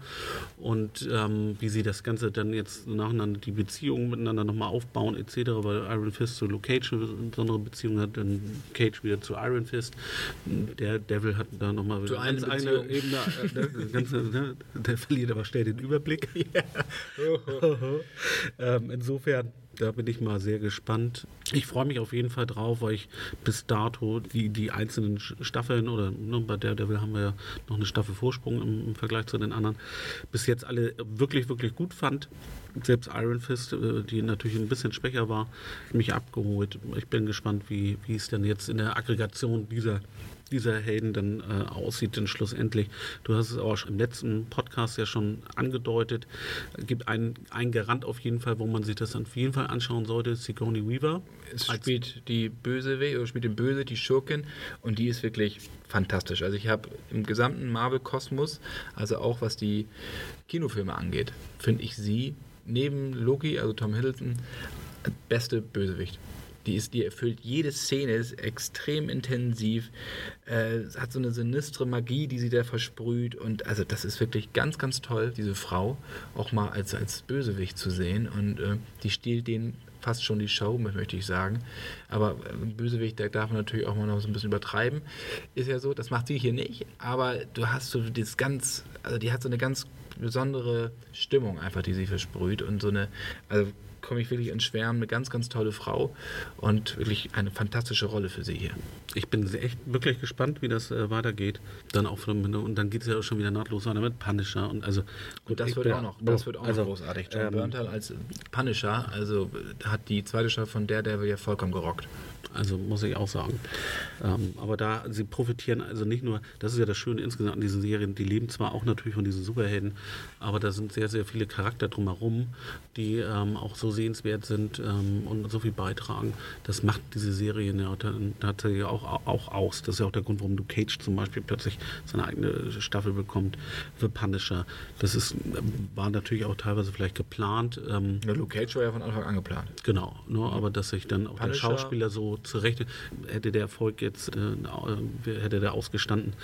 Und ähm, wie sie das Ganze dann jetzt nacheinander die Beziehungen miteinander nochmal aufbauen etc., weil Iron Fist zu Luke Cage eine besondere Beziehung hat, dann Cage wieder zu Iron Fist. Der Devil hat da nochmal Zu eine eigene Ebene. Äh, ne, ganz, ne, der verliert aber schnell den Überblick. ähm, insofern, da bin ich mal sehr gespannt. Ich freue mich auf jeden Fall drauf, weil ich bis dato die, die einzelnen Staffeln oder ne, bei der Devil haben wir ja noch eine Staffel Vorsprung im, im Vergleich zu den anderen, bis jetzt alle wirklich, wirklich gut fand. Selbst Iron Fist, äh, die natürlich ein bisschen schwächer war, mich abgeholt. Ich bin gespannt, wie, wie es denn jetzt in der Aggregation dieser dieser Helden dann äh, aussieht, denn schlussendlich. Du hast es auch im letzten Podcast ja schon angedeutet. Gibt einen, einen Garant auf jeden Fall, wo man sich das auf jeden Fall anschauen sollte, Sigourney Weaver. Es spielt die Bösewicht oder spielt den Böse, die Schurkin und die ist wirklich fantastisch. Also ich habe im gesamten Marvel-Kosmos, also auch was die Kinofilme angeht, finde ich sie neben Loki, also Tom Hiddleston, beste Bösewicht. Die, ist, die erfüllt jede Szene, ist extrem intensiv, äh, hat so eine sinistre Magie, die sie da versprüht. Und also das ist wirklich ganz, ganz toll, diese Frau auch mal als, als Bösewicht zu sehen. Und äh, die stiehlt den fast schon die Show, möchte ich sagen. Aber äh, Bösewicht, der darf man natürlich auch mal noch so ein bisschen übertreiben. Ist ja so, das macht sie hier nicht, aber du hast so das ganz, also die hat so eine ganz besondere Stimmung einfach, die sie versprüht und so eine, also komme ich wirklich ins Schwärmen. Eine ganz, ganz tolle Frau und wirklich eine fantastische Rolle für sie hier. Ich bin echt wirklich gespannt, wie das äh, weitergeht. Dann auch von, und dann geht es ja auch schon wieder nahtlos weiter mit Punisher und also gut, das wird auch noch, das wird auch also, noch großartig. John ähm, Berntal als Punisher, also hat die zweite Staffel von Daredevil ja vollkommen gerockt. Also muss ich auch sagen. Ähm, aber da, sie profitieren also nicht nur, das ist ja das Schöne insgesamt an diesen Serien, die leben zwar auch natürlich von diesen Superhelden, aber da sind sehr, sehr viele Charakter drumherum, die ähm, auch so sehenswert sind ähm, und so viel beitragen. Das macht diese Serien ja tatsächlich auch, auch aus. Das ist ja auch der Grund, warum du Cage zum Beispiel plötzlich seine eigene Staffel bekommt, The Punisher. Das ist, war natürlich auch teilweise vielleicht geplant. Ähm, ja, Luke Cage war ja von Anfang an geplant. Genau, ne, aber dass sich dann auch Punisher, der Schauspieler so zurecht, hätte der Erfolg jetzt, äh, hätte der ausgestanden,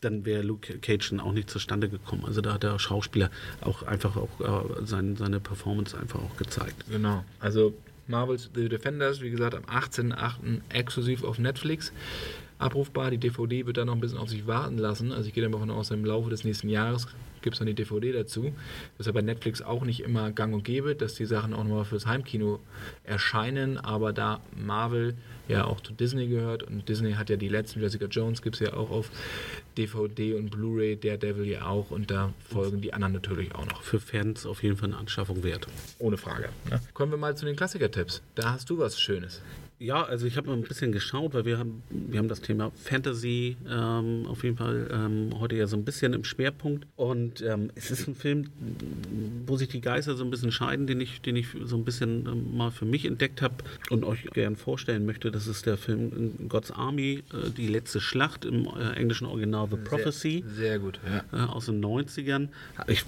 dann wäre Luke Cage dann auch nicht zustande gekommen. Also da hat der Schauspieler auch einfach auch äh, sein, seine Performance einfach auch gezeigt. Genau. Also Marvel's The Defenders, wie gesagt, am 18.08. exklusiv auf Netflix abrufbar. Die DVD wird dann noch ein bisschen auf sich warten lassen. Also ich gehe davon aus, im Laufe des nächsten Jahres gibt es dann die DVD dazu. Das ist ja bei Netflix auch nicht immer gang und gäbe, dass die Sachen auch nochmal fürs Heimkino erscheinen. Aber da Marvel ja auch zu Disney gehört und Disney hat ja die letzten Jessica Jones, gibt es ja auch auf DVD und Blu-ray, Daredevil ja auch und da folgen die anderen natürlich auch noch. Für Fans auf jeden Fall eine Anschaffung wert. Ohne Frage. Ne? Kommen wir mal zu den Klassiker-Tipps. Da hast du was Schönes. Ja, also ich habe mal ein bisschen geschaut, weil wir haben, wir haben das Thema Fantasy ähm, auf jeden Fall ähm, heute ja so ein bisschen im Schwerpunkt. Und ähm, es ist ein Film, wo sich die Geister so ein bisschen scheiden, den ich, den ich so ein bisschen ähm, mal für mich entdeckt habe und euch gern vorstellen möchte. Das ist der Film God's Army, äh, die letzte Schlacht im äh, englischen Original The Prophecy. Sehr, sehr gut, ja. Äh, aus den 90ern. Ich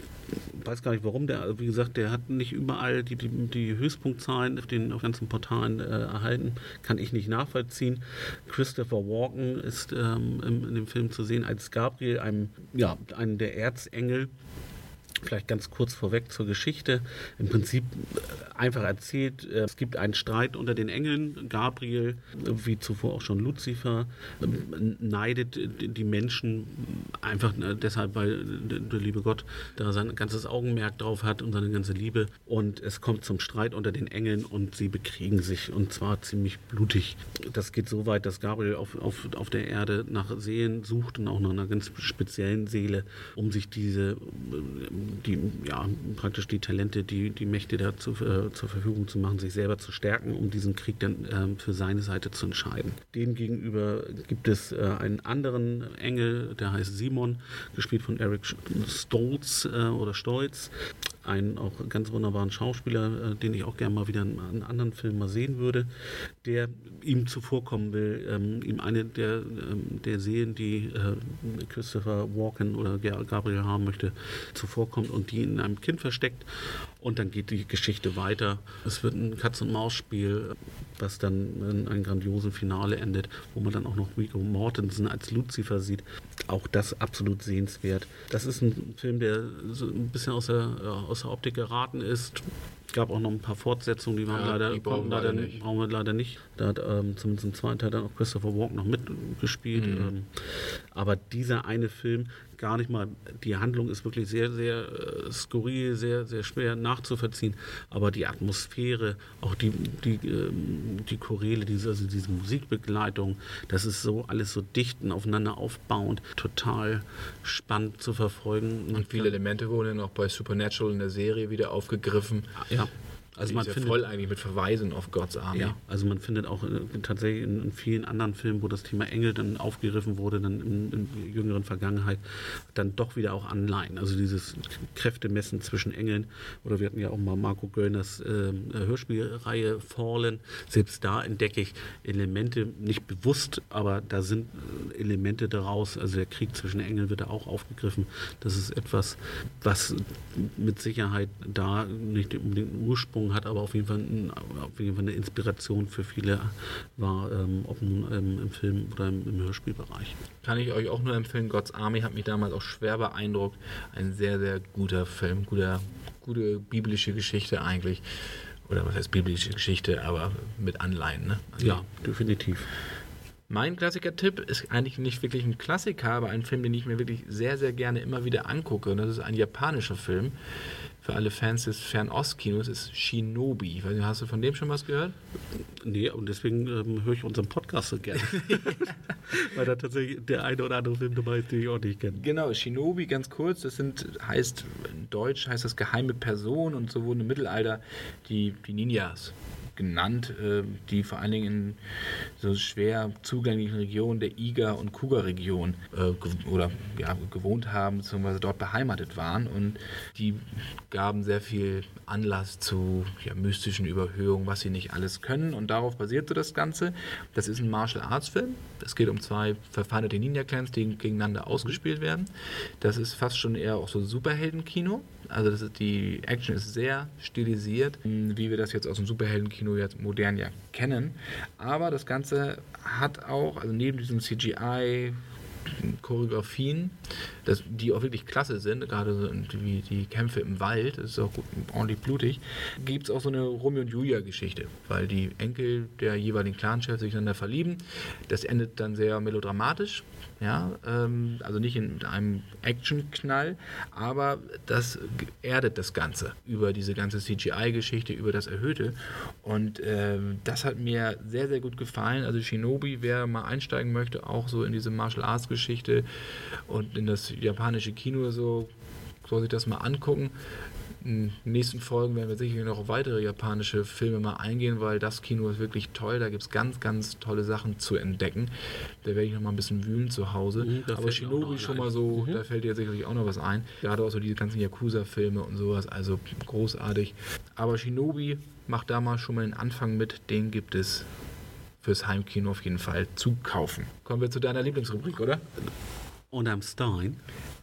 weiß gar nicht warum, der, wie gesagt, der hat nicht überall die, die, die Höchstpunktzahlen auf den auf ganzen Portalen äh, erhalten kann ich nicht nachvollziehen. Christopher Walken ist ähm, in, in dem Film zu sehen als Gabriel, einem, ja, einem der Erzengel. Vielleicht ganz kurz vorweg zur Geschichte. Im Prinzip äh, einfach erzählt, äh, es gibt einen Streit unter den Engeln. Gabriel, wie zuvor auch schon Luzifer, ähm, neidet die Menschen einfach äh, deshalb, weil der liebe Gott da sein ganzes Augenmerk drauf hat und seine ganze Liebe. Und es kommt zum Streit unter den Engeln und sie bekriegen sich und zwar ziemlich blutig. Das geht so weit, dass Gabriel auf, auf, auf der Erde nach Seelen sucht und auch nach einer ganz speziellen Seele, um sich diese die, ja, praktisch die Talente, die, die Mächte da äh, zur Verfügung zu machen, sich selber zu stärken, um diesen Krieg dann äh, für seine Seite zu entscheiden. Demgegenüber gibt es äh, einen anderen Engel, der heißt Simon, gespielt von Eric Stolz äh, oder Stolz einen auch ganz wunderbaren Schauspieler, äh, den ich auch gerne mal wieder in einem anderen Film mal sehen würde, der ihm zuvorkommen will, ähm, ihm eine der, ähm, der Seelen, die äh, Christopher Walken oder Gabriel haben möchte, zuvorkommt und die in einem Kind versteckt. Und dann geht die Geschichte weiter. Es wird ein Katz-und-Maus-Spiel, was dann in einem grandiosen Finale endet, wo man dann auch noch Rico Mortensen als Lucifer sieht. Auch das absolut sehenswert. Das ist ein Film, der so ein bisschen aus der, aus der Optik geraten ist. Es gab auch noch ein paar Fortsetzungen, die waren ja, leider, die brauchen, leider nicht. brauchen wir leider nicht. Da hat ähm, zumindest im zweiten Teil dann auch Christopher Walken noch mitgespielt. Mhm. Ähm, aber dieser eine Film, gar nicht mal, die Handlung ist wirklich sehr, sehr äh, skurril, sehr, sehr schwer nachzuvollziehen. Aber die Atmosphäre, auch die, die, äh, die Choräle, diese, also diese Musikbegleitung, das ist so alles so dicht und aufeinander aufbauend, total spannend zu verfolgen. Und viele Elemente wurden auch bei Supernatural in der Serie wieder aufgegriffen. Ja. Also Die man ist ja findet, voll eigentlich mit Verweisen auf God's Army. ja, also man findet auch äh, tatsächlich in, in vielen anderen Filmen, wo das Thema Engel dann aufgegriffen wurde, dann in, in jüngeren Vergangenheit, dann doch wieder auch Anleihen. Also dieses Kräftemessen zwischen Engeln. Oder wir hatten ja auch mal Marco Göllners äh, Hörspielreihe Fallen. Selbst da entdecke ich Elemente, nicht bewusst, aber da sind Elemente daraus. Also der Krieg zwischen Engeln wird da auch aufgegriffen. Das ist etwas, was mit Sicherheit da nicht unbedingt einen Ursprung hat, aber auf jeden Fall, ein, auf jeden Fall eine Inspiration für viele war, ähm, ob nun ähm, im Film oder im, im Hörspielbereich. Kann ich euch auch nur empfehlen. God's Army hat mich damals auch schwer beeindruckt. Ein sehr, sehr guter Film, guter, gute biblische Geschichte eigentlich. Oder was heißt biblische Geschichte, aber mit Anleihen. Ne? Also Ja, definitiv. Mein Klassiker-Tipp ist eigentlich nicht wirklich ein Klassiker, aber ein Film, den ich mir wirklich sehr, sehr gerne immer wieder angucke. Und das ist ein japanischer Film. Für alle Fans des Fernost-Kinos ist Shinobi. Ich weiß nicht, hast du von dem schon was gehört? Nee, und deswegen ähm, höre ich unseren Podcast so gerne. Weil da tatsächlich der eine oder andere Film dabei ist, den ich auch nicht kenne. Genau, Shinobi, ganz kurz, das sind, heißt, in Deutsch heißt das geheime Person und so wurden im Mittelalter die, die Ninjas genannt, äh, die vor allen Dingen in so schwer zugänglichen Regionen der Iga- und Kuga-Region äh, oder ja, gewohnt haben, beziehungsweise dort beheimatet waren und die gaben sehr viel Anlass zu ja, mystischen Überhöhungen, was sie nicht alles können und darauf basierte das Ganze. Das ist ein Martial Arts Film. Es geht um zwei verfeindete Ninja-Clans, die gegeneinander ausgespielt werden. Das ist fast schon eher auch so Superheldenkino. Also das ist, die Action ist sehr stilisiert, wie wir das jetzt aus dem Superheldenkino jetzt modern ja kennen. Aber das Ganze hat auch, also neben diesem CGI, Choreografien, das, die auch wirklich klasse sind, gerade so wie die Kämpfe im Wald, das ist auch gut, ordentlich blutig, gibt es auch so eine Romeo und Julia-Geschichte, weil die Enkel der jeweiligen Clanchefs sich einander verlieben. Das endet dann sehr melodramatisch, ja, ähm, also nicht in einem Actionknall, aber das erdet das Ganze über diese ganze CGI-Geschichte, über das Erhöhte. Und ähm, das hat mir sehr, sehr gut gefallen. Also Shinobi, wer mal einsteigen möchte, auch so in diese Martial Arts Geschichte und in das japanische Kino so, soll sich das mal angucken. In den nächsten Folgen werden wir sicherlich noch auf weitere japanische Filme mal eingehen, weil das Kino ist wirklich toll. Da gibt es ganz, ganz tolle Sachen zu entdecken. Da werde ich noch mal ein bisschen wühlen zu Hause. Mhm, Aber Shinobi schon mal so, da fällt dir sicherlich auch noch was ein. Gerade auch so diese ganzen Yakuza-Filme und sowas. Also großartig. Aber Shinobi macht da mal schon mal den Anfang mit. Den gibt es fürs Heimkino auf jeden Fall zu kaufen. Kommen wir zu deiner Lieblingsrubrik, oder? Und am Stein.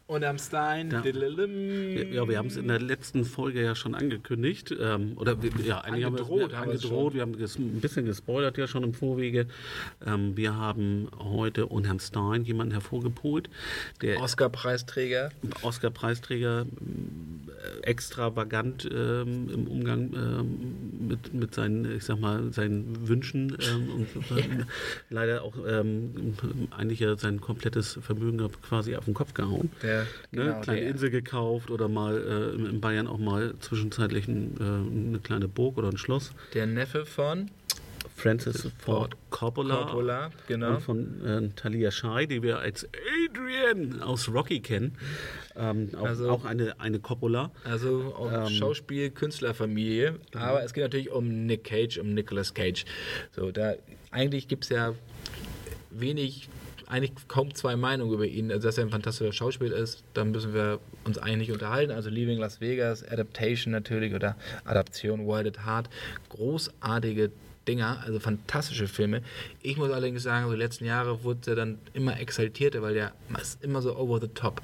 Und am Stein. Ja. wir haben es in der letzten Folge ja schon angekündigt. Ähm, oder wir- ja, eigentlich Angedroht haben wir es angedroht. Wir haben ein bisschen gespoilert ja schon im Vorwege. Ähm, wir haben heute Unheim Stein jemanden hervorgeholt, der Oscar-Preisträger. Oscar-Preisträger äh, extravagant ähm, im Umgang ähm, mit, mit seinen, ich sag mal, seinen Wünschen ähm, und leider auch ähm, eigentlich ja sein komplettes Vermögen quasi auf den Kopf gehauen. Der, Ne, genau, kleine der, Insel gekauft oder mal äh, in- Bayern auch mal zwischenzeitlich ein, äh, eine kleine Burg oder ein Schloss. der Neffe von Francis Ford Coppola, Coppola, genau. und von äh, Talia Shire, die wir als Adrian aus Rocky kennen. Ähm, auch, Also- auch eine, eine Coppola. Also auch Schauspiel, Künstlerfamilie. Aber es geht natürlich um Nick Cage, um Nicolas Cage. So, da eigentlich gibt es ja wenig, eigentlich kaum zwei Meinungen über ihn. Also, dass er ein fantastischer Schauspieler ist, da müssen wir uns eigentlich nicht unterhalten. Also Leaving Las Vegas, Adaptation natürlich oder Adaption Wild at Heart. Großartige Dinger, also fantastische Filme. Ich muss allerdings sagen, so die letzten Jahre wurde er dann immer exaltierter, weil der ist immer so over the top.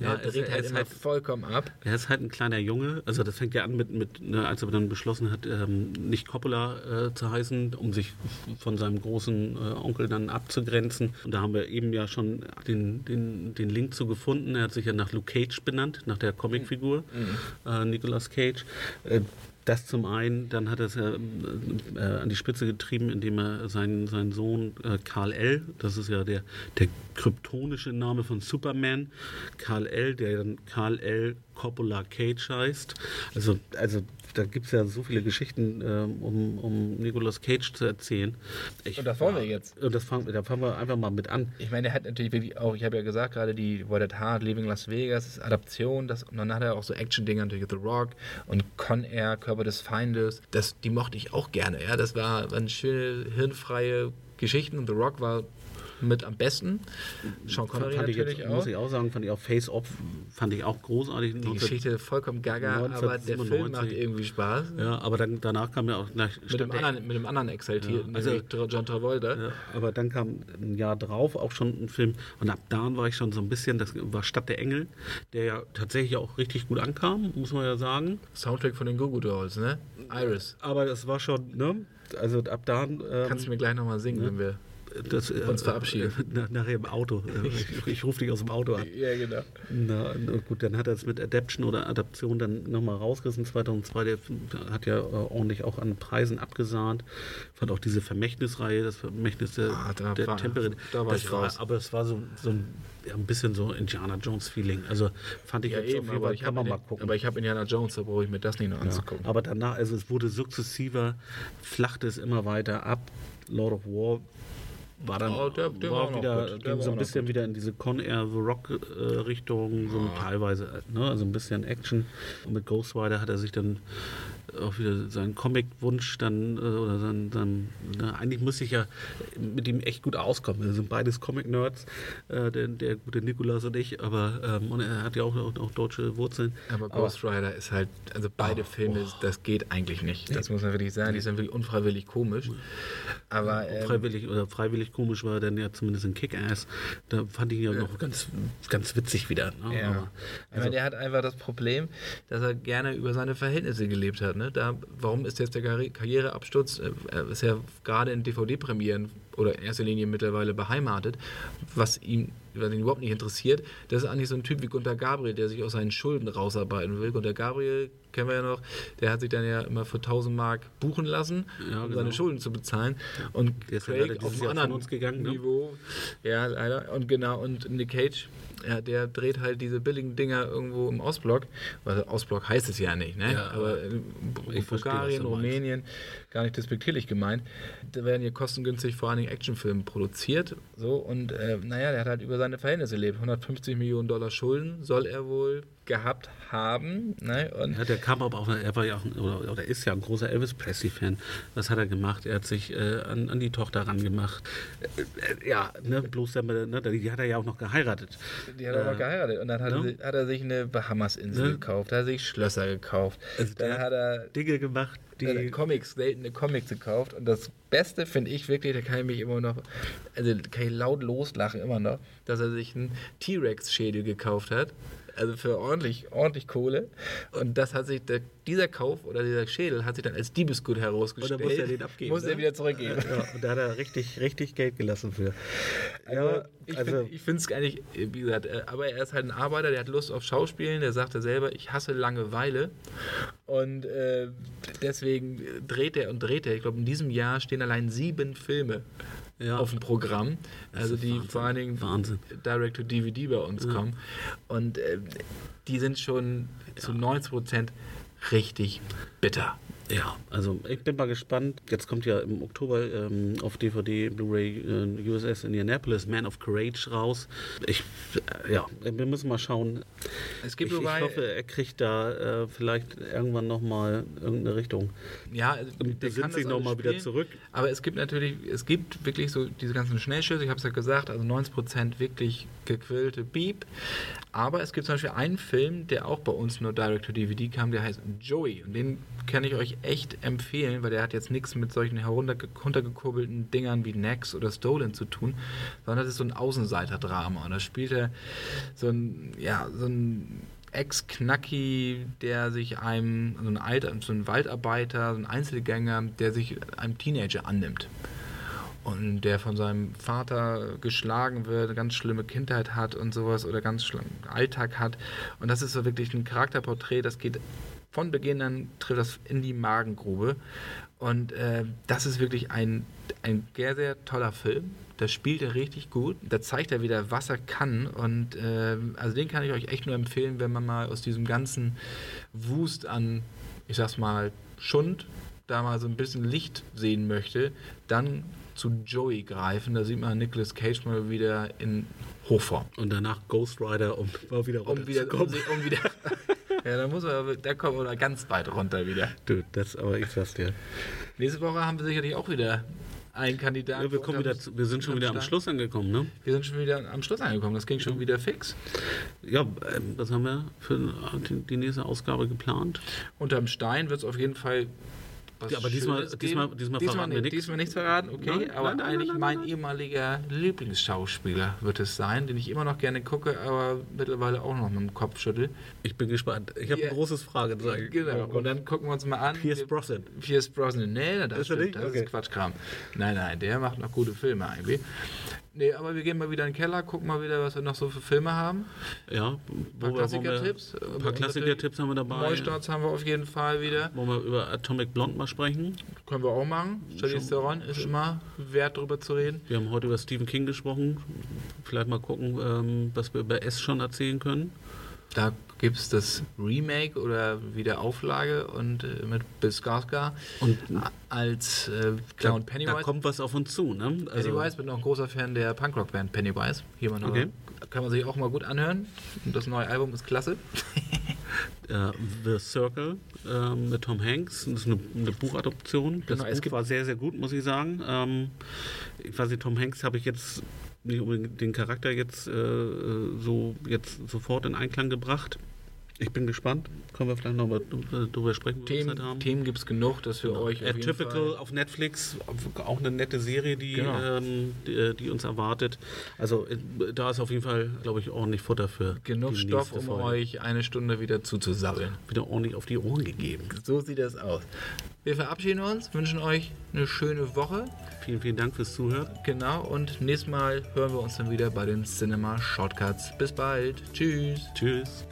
Ja, es- dreht er halt ist immer halt- vollkommen ab. Er ist halt ein kleiner Junge, also das fängt ja an mit, mit ne, als er dann beschlossen hat, ähm, nicht Coppola äh, zu heißen, um sich von seinem großen äh, Onkel dann abzugrenzen. Und da haben wir eben ja schon den, den, den Link zu gefunden. Er hat sich ja nach Luke Cage benannt, nach der Comicfigur, äh, Nicolas Cage. Äh, das zum einen, dann hat er es ja äh, an die Spitze getrieben, indem er seinen, seinen Sohn äh, Karl L., das ist ja der, der kryptonische Name von Superman, Karl L., der dann Karl L. Coppola Cage heißt. Also, also da gibt es ja so viele Geschichten, ähm, um, um Nicolas Cage zu erzählen. Ich, und das wollen wir jetzt. Und das fangen, da fangen wir einfach mal mit an. Ich meine, er hat natürlich wirklich auch, ich habe ja gesagt, gerade die It Hard, Living Las Vegas, Adaption, das, und dann hat er auch so Action-Dinger, natürlich The Rock und Con Air, Körper des Feindes. Das, die mochte ich auch gerne. Ja, das war, waren schöne, hirnfreie Geschichten und The Rock war mit am besten. Sean Connery fand natürlich jetzt, auch. Muss ich auch sagen, fand ich auch Face Off fand ich auch großartig. Die Geschichte vollkommen gaga, aber der Film macht irgendwie Spaß. Ja, aber dann, danach kam ja auch nach, mit, dem anderen, mit dem anderen exaltierten, ja, also, John Travolta. Ja, aber dann kam ein Jahr drauf auch schon ein Film und ab da war ich schon so ein bisschen, das war Stadt der Engel, der ja tatsächlich auch richtig gut ankam, muss man ja sagen. Soundtrack von den Goo Dolls, ne? Iris. Aber das war schon, ne? Also ab da. Ähm, Kannst du mir gleich nochmal singen, ne? wenn wir das, äh, uns verabschieden. Nach, nachher im Auto. Ich, ich rufe dich aus dem Auto an. Ja, genau. Na, gut, dann hat er es mit Adaption oder Adaption dann nochmal rausgerissen. 2002, der hat ja äh, ordentlich auch an Preisen abgesahnt. Fand auch diese Vermächtnisreihe, das Vermächtnis der, ah, da der Tempere. Da war ich raus. Aber es war so, so ein, ja, ein bisschen so Indiana Jones-Feeling. Also fand ich ja, eben, auf jeden Fall, kann man mal gucken. Aber ich habe Indiana Jones, da brauche ich mir das nicht noch ja. anzugucken. Aber danach, also es wurde sukzessiver, flachte es immer weiter ab. Lord of War war dann oh, der, der war, war wieder, ging so ein bisschen wieder in diese Con Air The Rock äh, Richtung, so oh. teilweise, ne, also ein bisschen Action. Und mit Ghost Rider hat er sich dann auch wieder seinen Comic-Wunsch dann, äh, oder sein, sein na, eigentlich muss ich ja mit ihm echt gut auskommen. Wir sind beides Comic-Nerds, äh, der, der gute Nikolas und ich, aber ähm, und er hat ja auch, auch, auch deutsche Wurzeln. Aber Ghost Rider ist halt, also beide oh, Filme, oh. das geht eigentlich nicht. Das muss man wirklich sagen, die sind wirklich unfreiwillig komisch. Aber ähm, freiwillig oder freiwillig komisch war dann ja zumindest in Kick-Ass. Da fand ich ihn ja noch ganz, ganz witzig wieder. Ne? Ja. Aber, also, meine, der hat einfach das Problem, dass er gerne über seine Verhältnisse gelebt hat. Ne? Da, warum ist jetzt der Karriereabsturz? Äh, er ist ja gerade in DVD-Premieren oder in erster Linie mittlerweile beheimatet, was ihm was ihn überhaupt nicht interessiert. Das ist eigentlich so ein Typ wie Gunter Gabriel, der sich aus seinen Schulden rausarbeiten will. Gunter Gabriel kennen wir ja noch, der hat sich dann ja immer für 1000 Mark buchen lassen, ja, um genau. seine Schulden zu bezahlen. Und der ist Craig auf einem anderen gegangen, ne? Niveau. Ne? Ja, leider. Und genau, und Nick Cage ja, der dreht halt diese billigen Dinger irgendwo im Ostblock. Also Ostblock heißt es ja nicht, ne? Ja, aber in Bulgarien, Rumänien, gar nicht despektierlich gemeint. Da werden hier kostengünstig vor allen Dingen Actionfilme produziert. So, und äh, naja, der hat halt über seine Verhältnisse gelebt. 150 Millionen Dollar Schulden soll er wohl gehabt haben. Ne? Und ja, der kam aber auch, er war ja auch, oder, oder ist ja ein großer Elvis Presley-Fan. Was hat er gemacht? Er hat sich äh, an, an, die Tochter rangemacht. Äh, ja, ne, bloß damit, ne, die hat er ja auch noch geheiratet. Die hat er äh, noch geheiratet. Und dann hat, ne? er, hat er sich eine Bahamas-Insel ne? gekauft, hat er sich Schlösser gekauft. Also dann hat er Dinge gemacht, die Comics, seltene Comics gekauft. Und das Beste finde ich wirklich, da kann ich mich immer noch, also kann ich laut loslachen immer noch, dass er sich einen T-Rex-Schädel gekauft hat also für ordentlich, ordentlich Kohle. Und das hat sich, der, dieser Kauf oder dieser Schädel hat sich dann als Diebesgut herausgestellt. Oder muss er den abgeben? Muss ne? er wieder zurückgeben. Ja, und da hat er richtig, richtig Geld gelassen für. Ja, ich also, finde es eigentlich, wie gesagt, äh, aber er ist halt ein Arbeiter, der hat Lust auf Schauspielen, der sagte selber, ich hasse Langeweile. Und äh, deswegen dreht er und dreht er. Ich glaube, in diesem Jahr stehen allein sieben Filme ja. auf dem Programm. Also die Wahnsinn. vor allen Dingen Wahnsinn. direct to DVD bei uns ja. kommen. Und äh, die sind schon ja. zu 90 Prozent richtig bitter. Ja, also ich bin mal gespannt. Jetzt kommt ja im Oktober ähm, auf DVD, Blu-ray äh, USS Indianapolis Man of Courage raus. Ich, äh, ja, wir müssen mal schauen. Es gibt ich, wobei, ich hoffe, er kriegt da äh, vielleicht irgendwann nochmal irgendeine Richtung. Ja, und besinnt sich nochmal wieder zurück. Aber es gibt natürlich, es gibt wirklich so diese ganzen Schnellschüsse, ich habe es ja gesagt, also 90% wirklich gequillte Beep. Aber es gibt zum Beispiel einen Film, der auch bei uns nur Direct to DVD kam, der heißt Joey. Und den kann ich euch echt empfehlen, weil der hat jetzt nichts mit solchen heruntergekurbelten Dingern wie Nex oder Stolen zu tun, sondern das ist so ein Außenseiter-Drama. Und da spielt er so ein, ja, so ein Ex-Knacki, der sich einem, so ein, Alter, so ein Waldarbeiter, so ein Einzelgänger, der sich einem Teenager annimmt und der von seinem Vater geschlagen wird, eine ganz schlimme Kindheit hat und sowas oder ganz schlimmen Alltag hat. Und das ist so wirklich ein Charakterporträt, das geht von Beginn an trifft das in die Magengrube. Und äh, das ist wirklich ein, ein sehr, sehr toller Film. Da spielt er richtig gut. Da zeigt er wieder, was er kann. Und äh, also den kann ich euch echt nur empfehlen, wenn man mal aus diesem ganzen Wust an, ich sag's mal, Schund da mal so ein bisschen Licht sehen möchte, dann zu Joey greifen. Da sieht man Nicolas Cage mal wieder in Hochform. Und danach Ghost Rider, um mal wieder Um wieder, um, um wieder ja, da muss er, da kommt er ganz weit runter wieder. Du, das aber ich sag's dir. Nächste Woche haben wir sicherlich auch wieder einen Kandidaten. Ja, wir, kommen wieder zu, wir sind schon wieder am Schluss angekommen, ne? Wir sind schon wieder am Schluss angekommen. Das ging schon wieder fix. Ja, ähm, was haben wir für die, die nächste Ausgabe geplant? Unterm Stein wird es auf jeden Fall. Was aber diesmal- Schönes diesmal- geben. diesmal diesmal, verraten wir nicht, nichts. diesmal nichts verraten, okay. Nein, aber nein, eigentlich nein, mein ehemaliger Lieblingsschauspieler wird es sein, den ich immer noch gerne gucke, aber mittlerweile auch noch mit dem Kopf schüttel. Ich bin gespannt. Ich habe Ja. ein großes Fragezeichen. Genau. Und dann gucken wir uns mal an. Pierce Brosnan. Pierce Brosnan. Nee, das, Ist er stimmt, das Okay. ist Quatschkram. Nein, nein, der macht noch gute Filme eigentlich. Nee, aber wir gehen mal wieder in den Keller, gucken mal wieder, was wir noch so für Filme haben. Ja, Ein paar Klassiker-Tipps. Ein paar Klassiker-Tipps haben wir dabei. Neustarts haben wir auf jeden Fall wieder. Wollen wir über Atomic Blonde mal sprechen? Können wir auch machen. Charlize Theron ist immer wert, drüber zu reden. Wir haben heute über Stephen King gesprochen. Vielleicht mal gucken, ähm, was wir über S schon erzählen können. Da gibt es das Remake oder Wiederauflage und äh, mit Bill Skarsgård Und als äh, Clown da, Pennywise. da kommt was auf uns zu. Ne? Also, Pennywise, bin noch ein großer Fan der Punkrock-Band Pennywise. Hier mal noch, Okay. Kann man sich auch mal gut anhören. Und das neue Album ist klasse. äh, The Circle ähm, mit Tom Hanks. Das ist eine, eine Buchadoption. Das Genau, Buch war sehr, sehr gut, muss ich sagen. Ähm, ich weiß nicht, Tom Hanks habe ich jetzt nicht unbedingt den Charakter jetzt äh, so jetzt sofort in Einklang gebracht. Ich bin gespannt. Können wir vielleicht noch mal äh, drüber sprechen, Themen, haben. Themen gibt es genug, dass wir euch auf Atypical auf Netflix, auch eine nette Serie, die, Genau. ähm, die, äh, die uns erwartet. Also äh, da ist auf jeden Fall, glaube ich, ordentlich Futter für genug Stoff, um Folge. euch eine Stunde wieder zuzusabbeln. wieder ordentlich auf die Ohren gegeben. So sieht das aus. Wir verabschieden uns, wünschen euch eine schöne Woche. Vielen, vielen Dank fürs Zuhören. Genau, und nächstes Mal hören wir uns dann wieder bei den Cinema Shortcuts. Bis bald. Tschüss. Tschüss.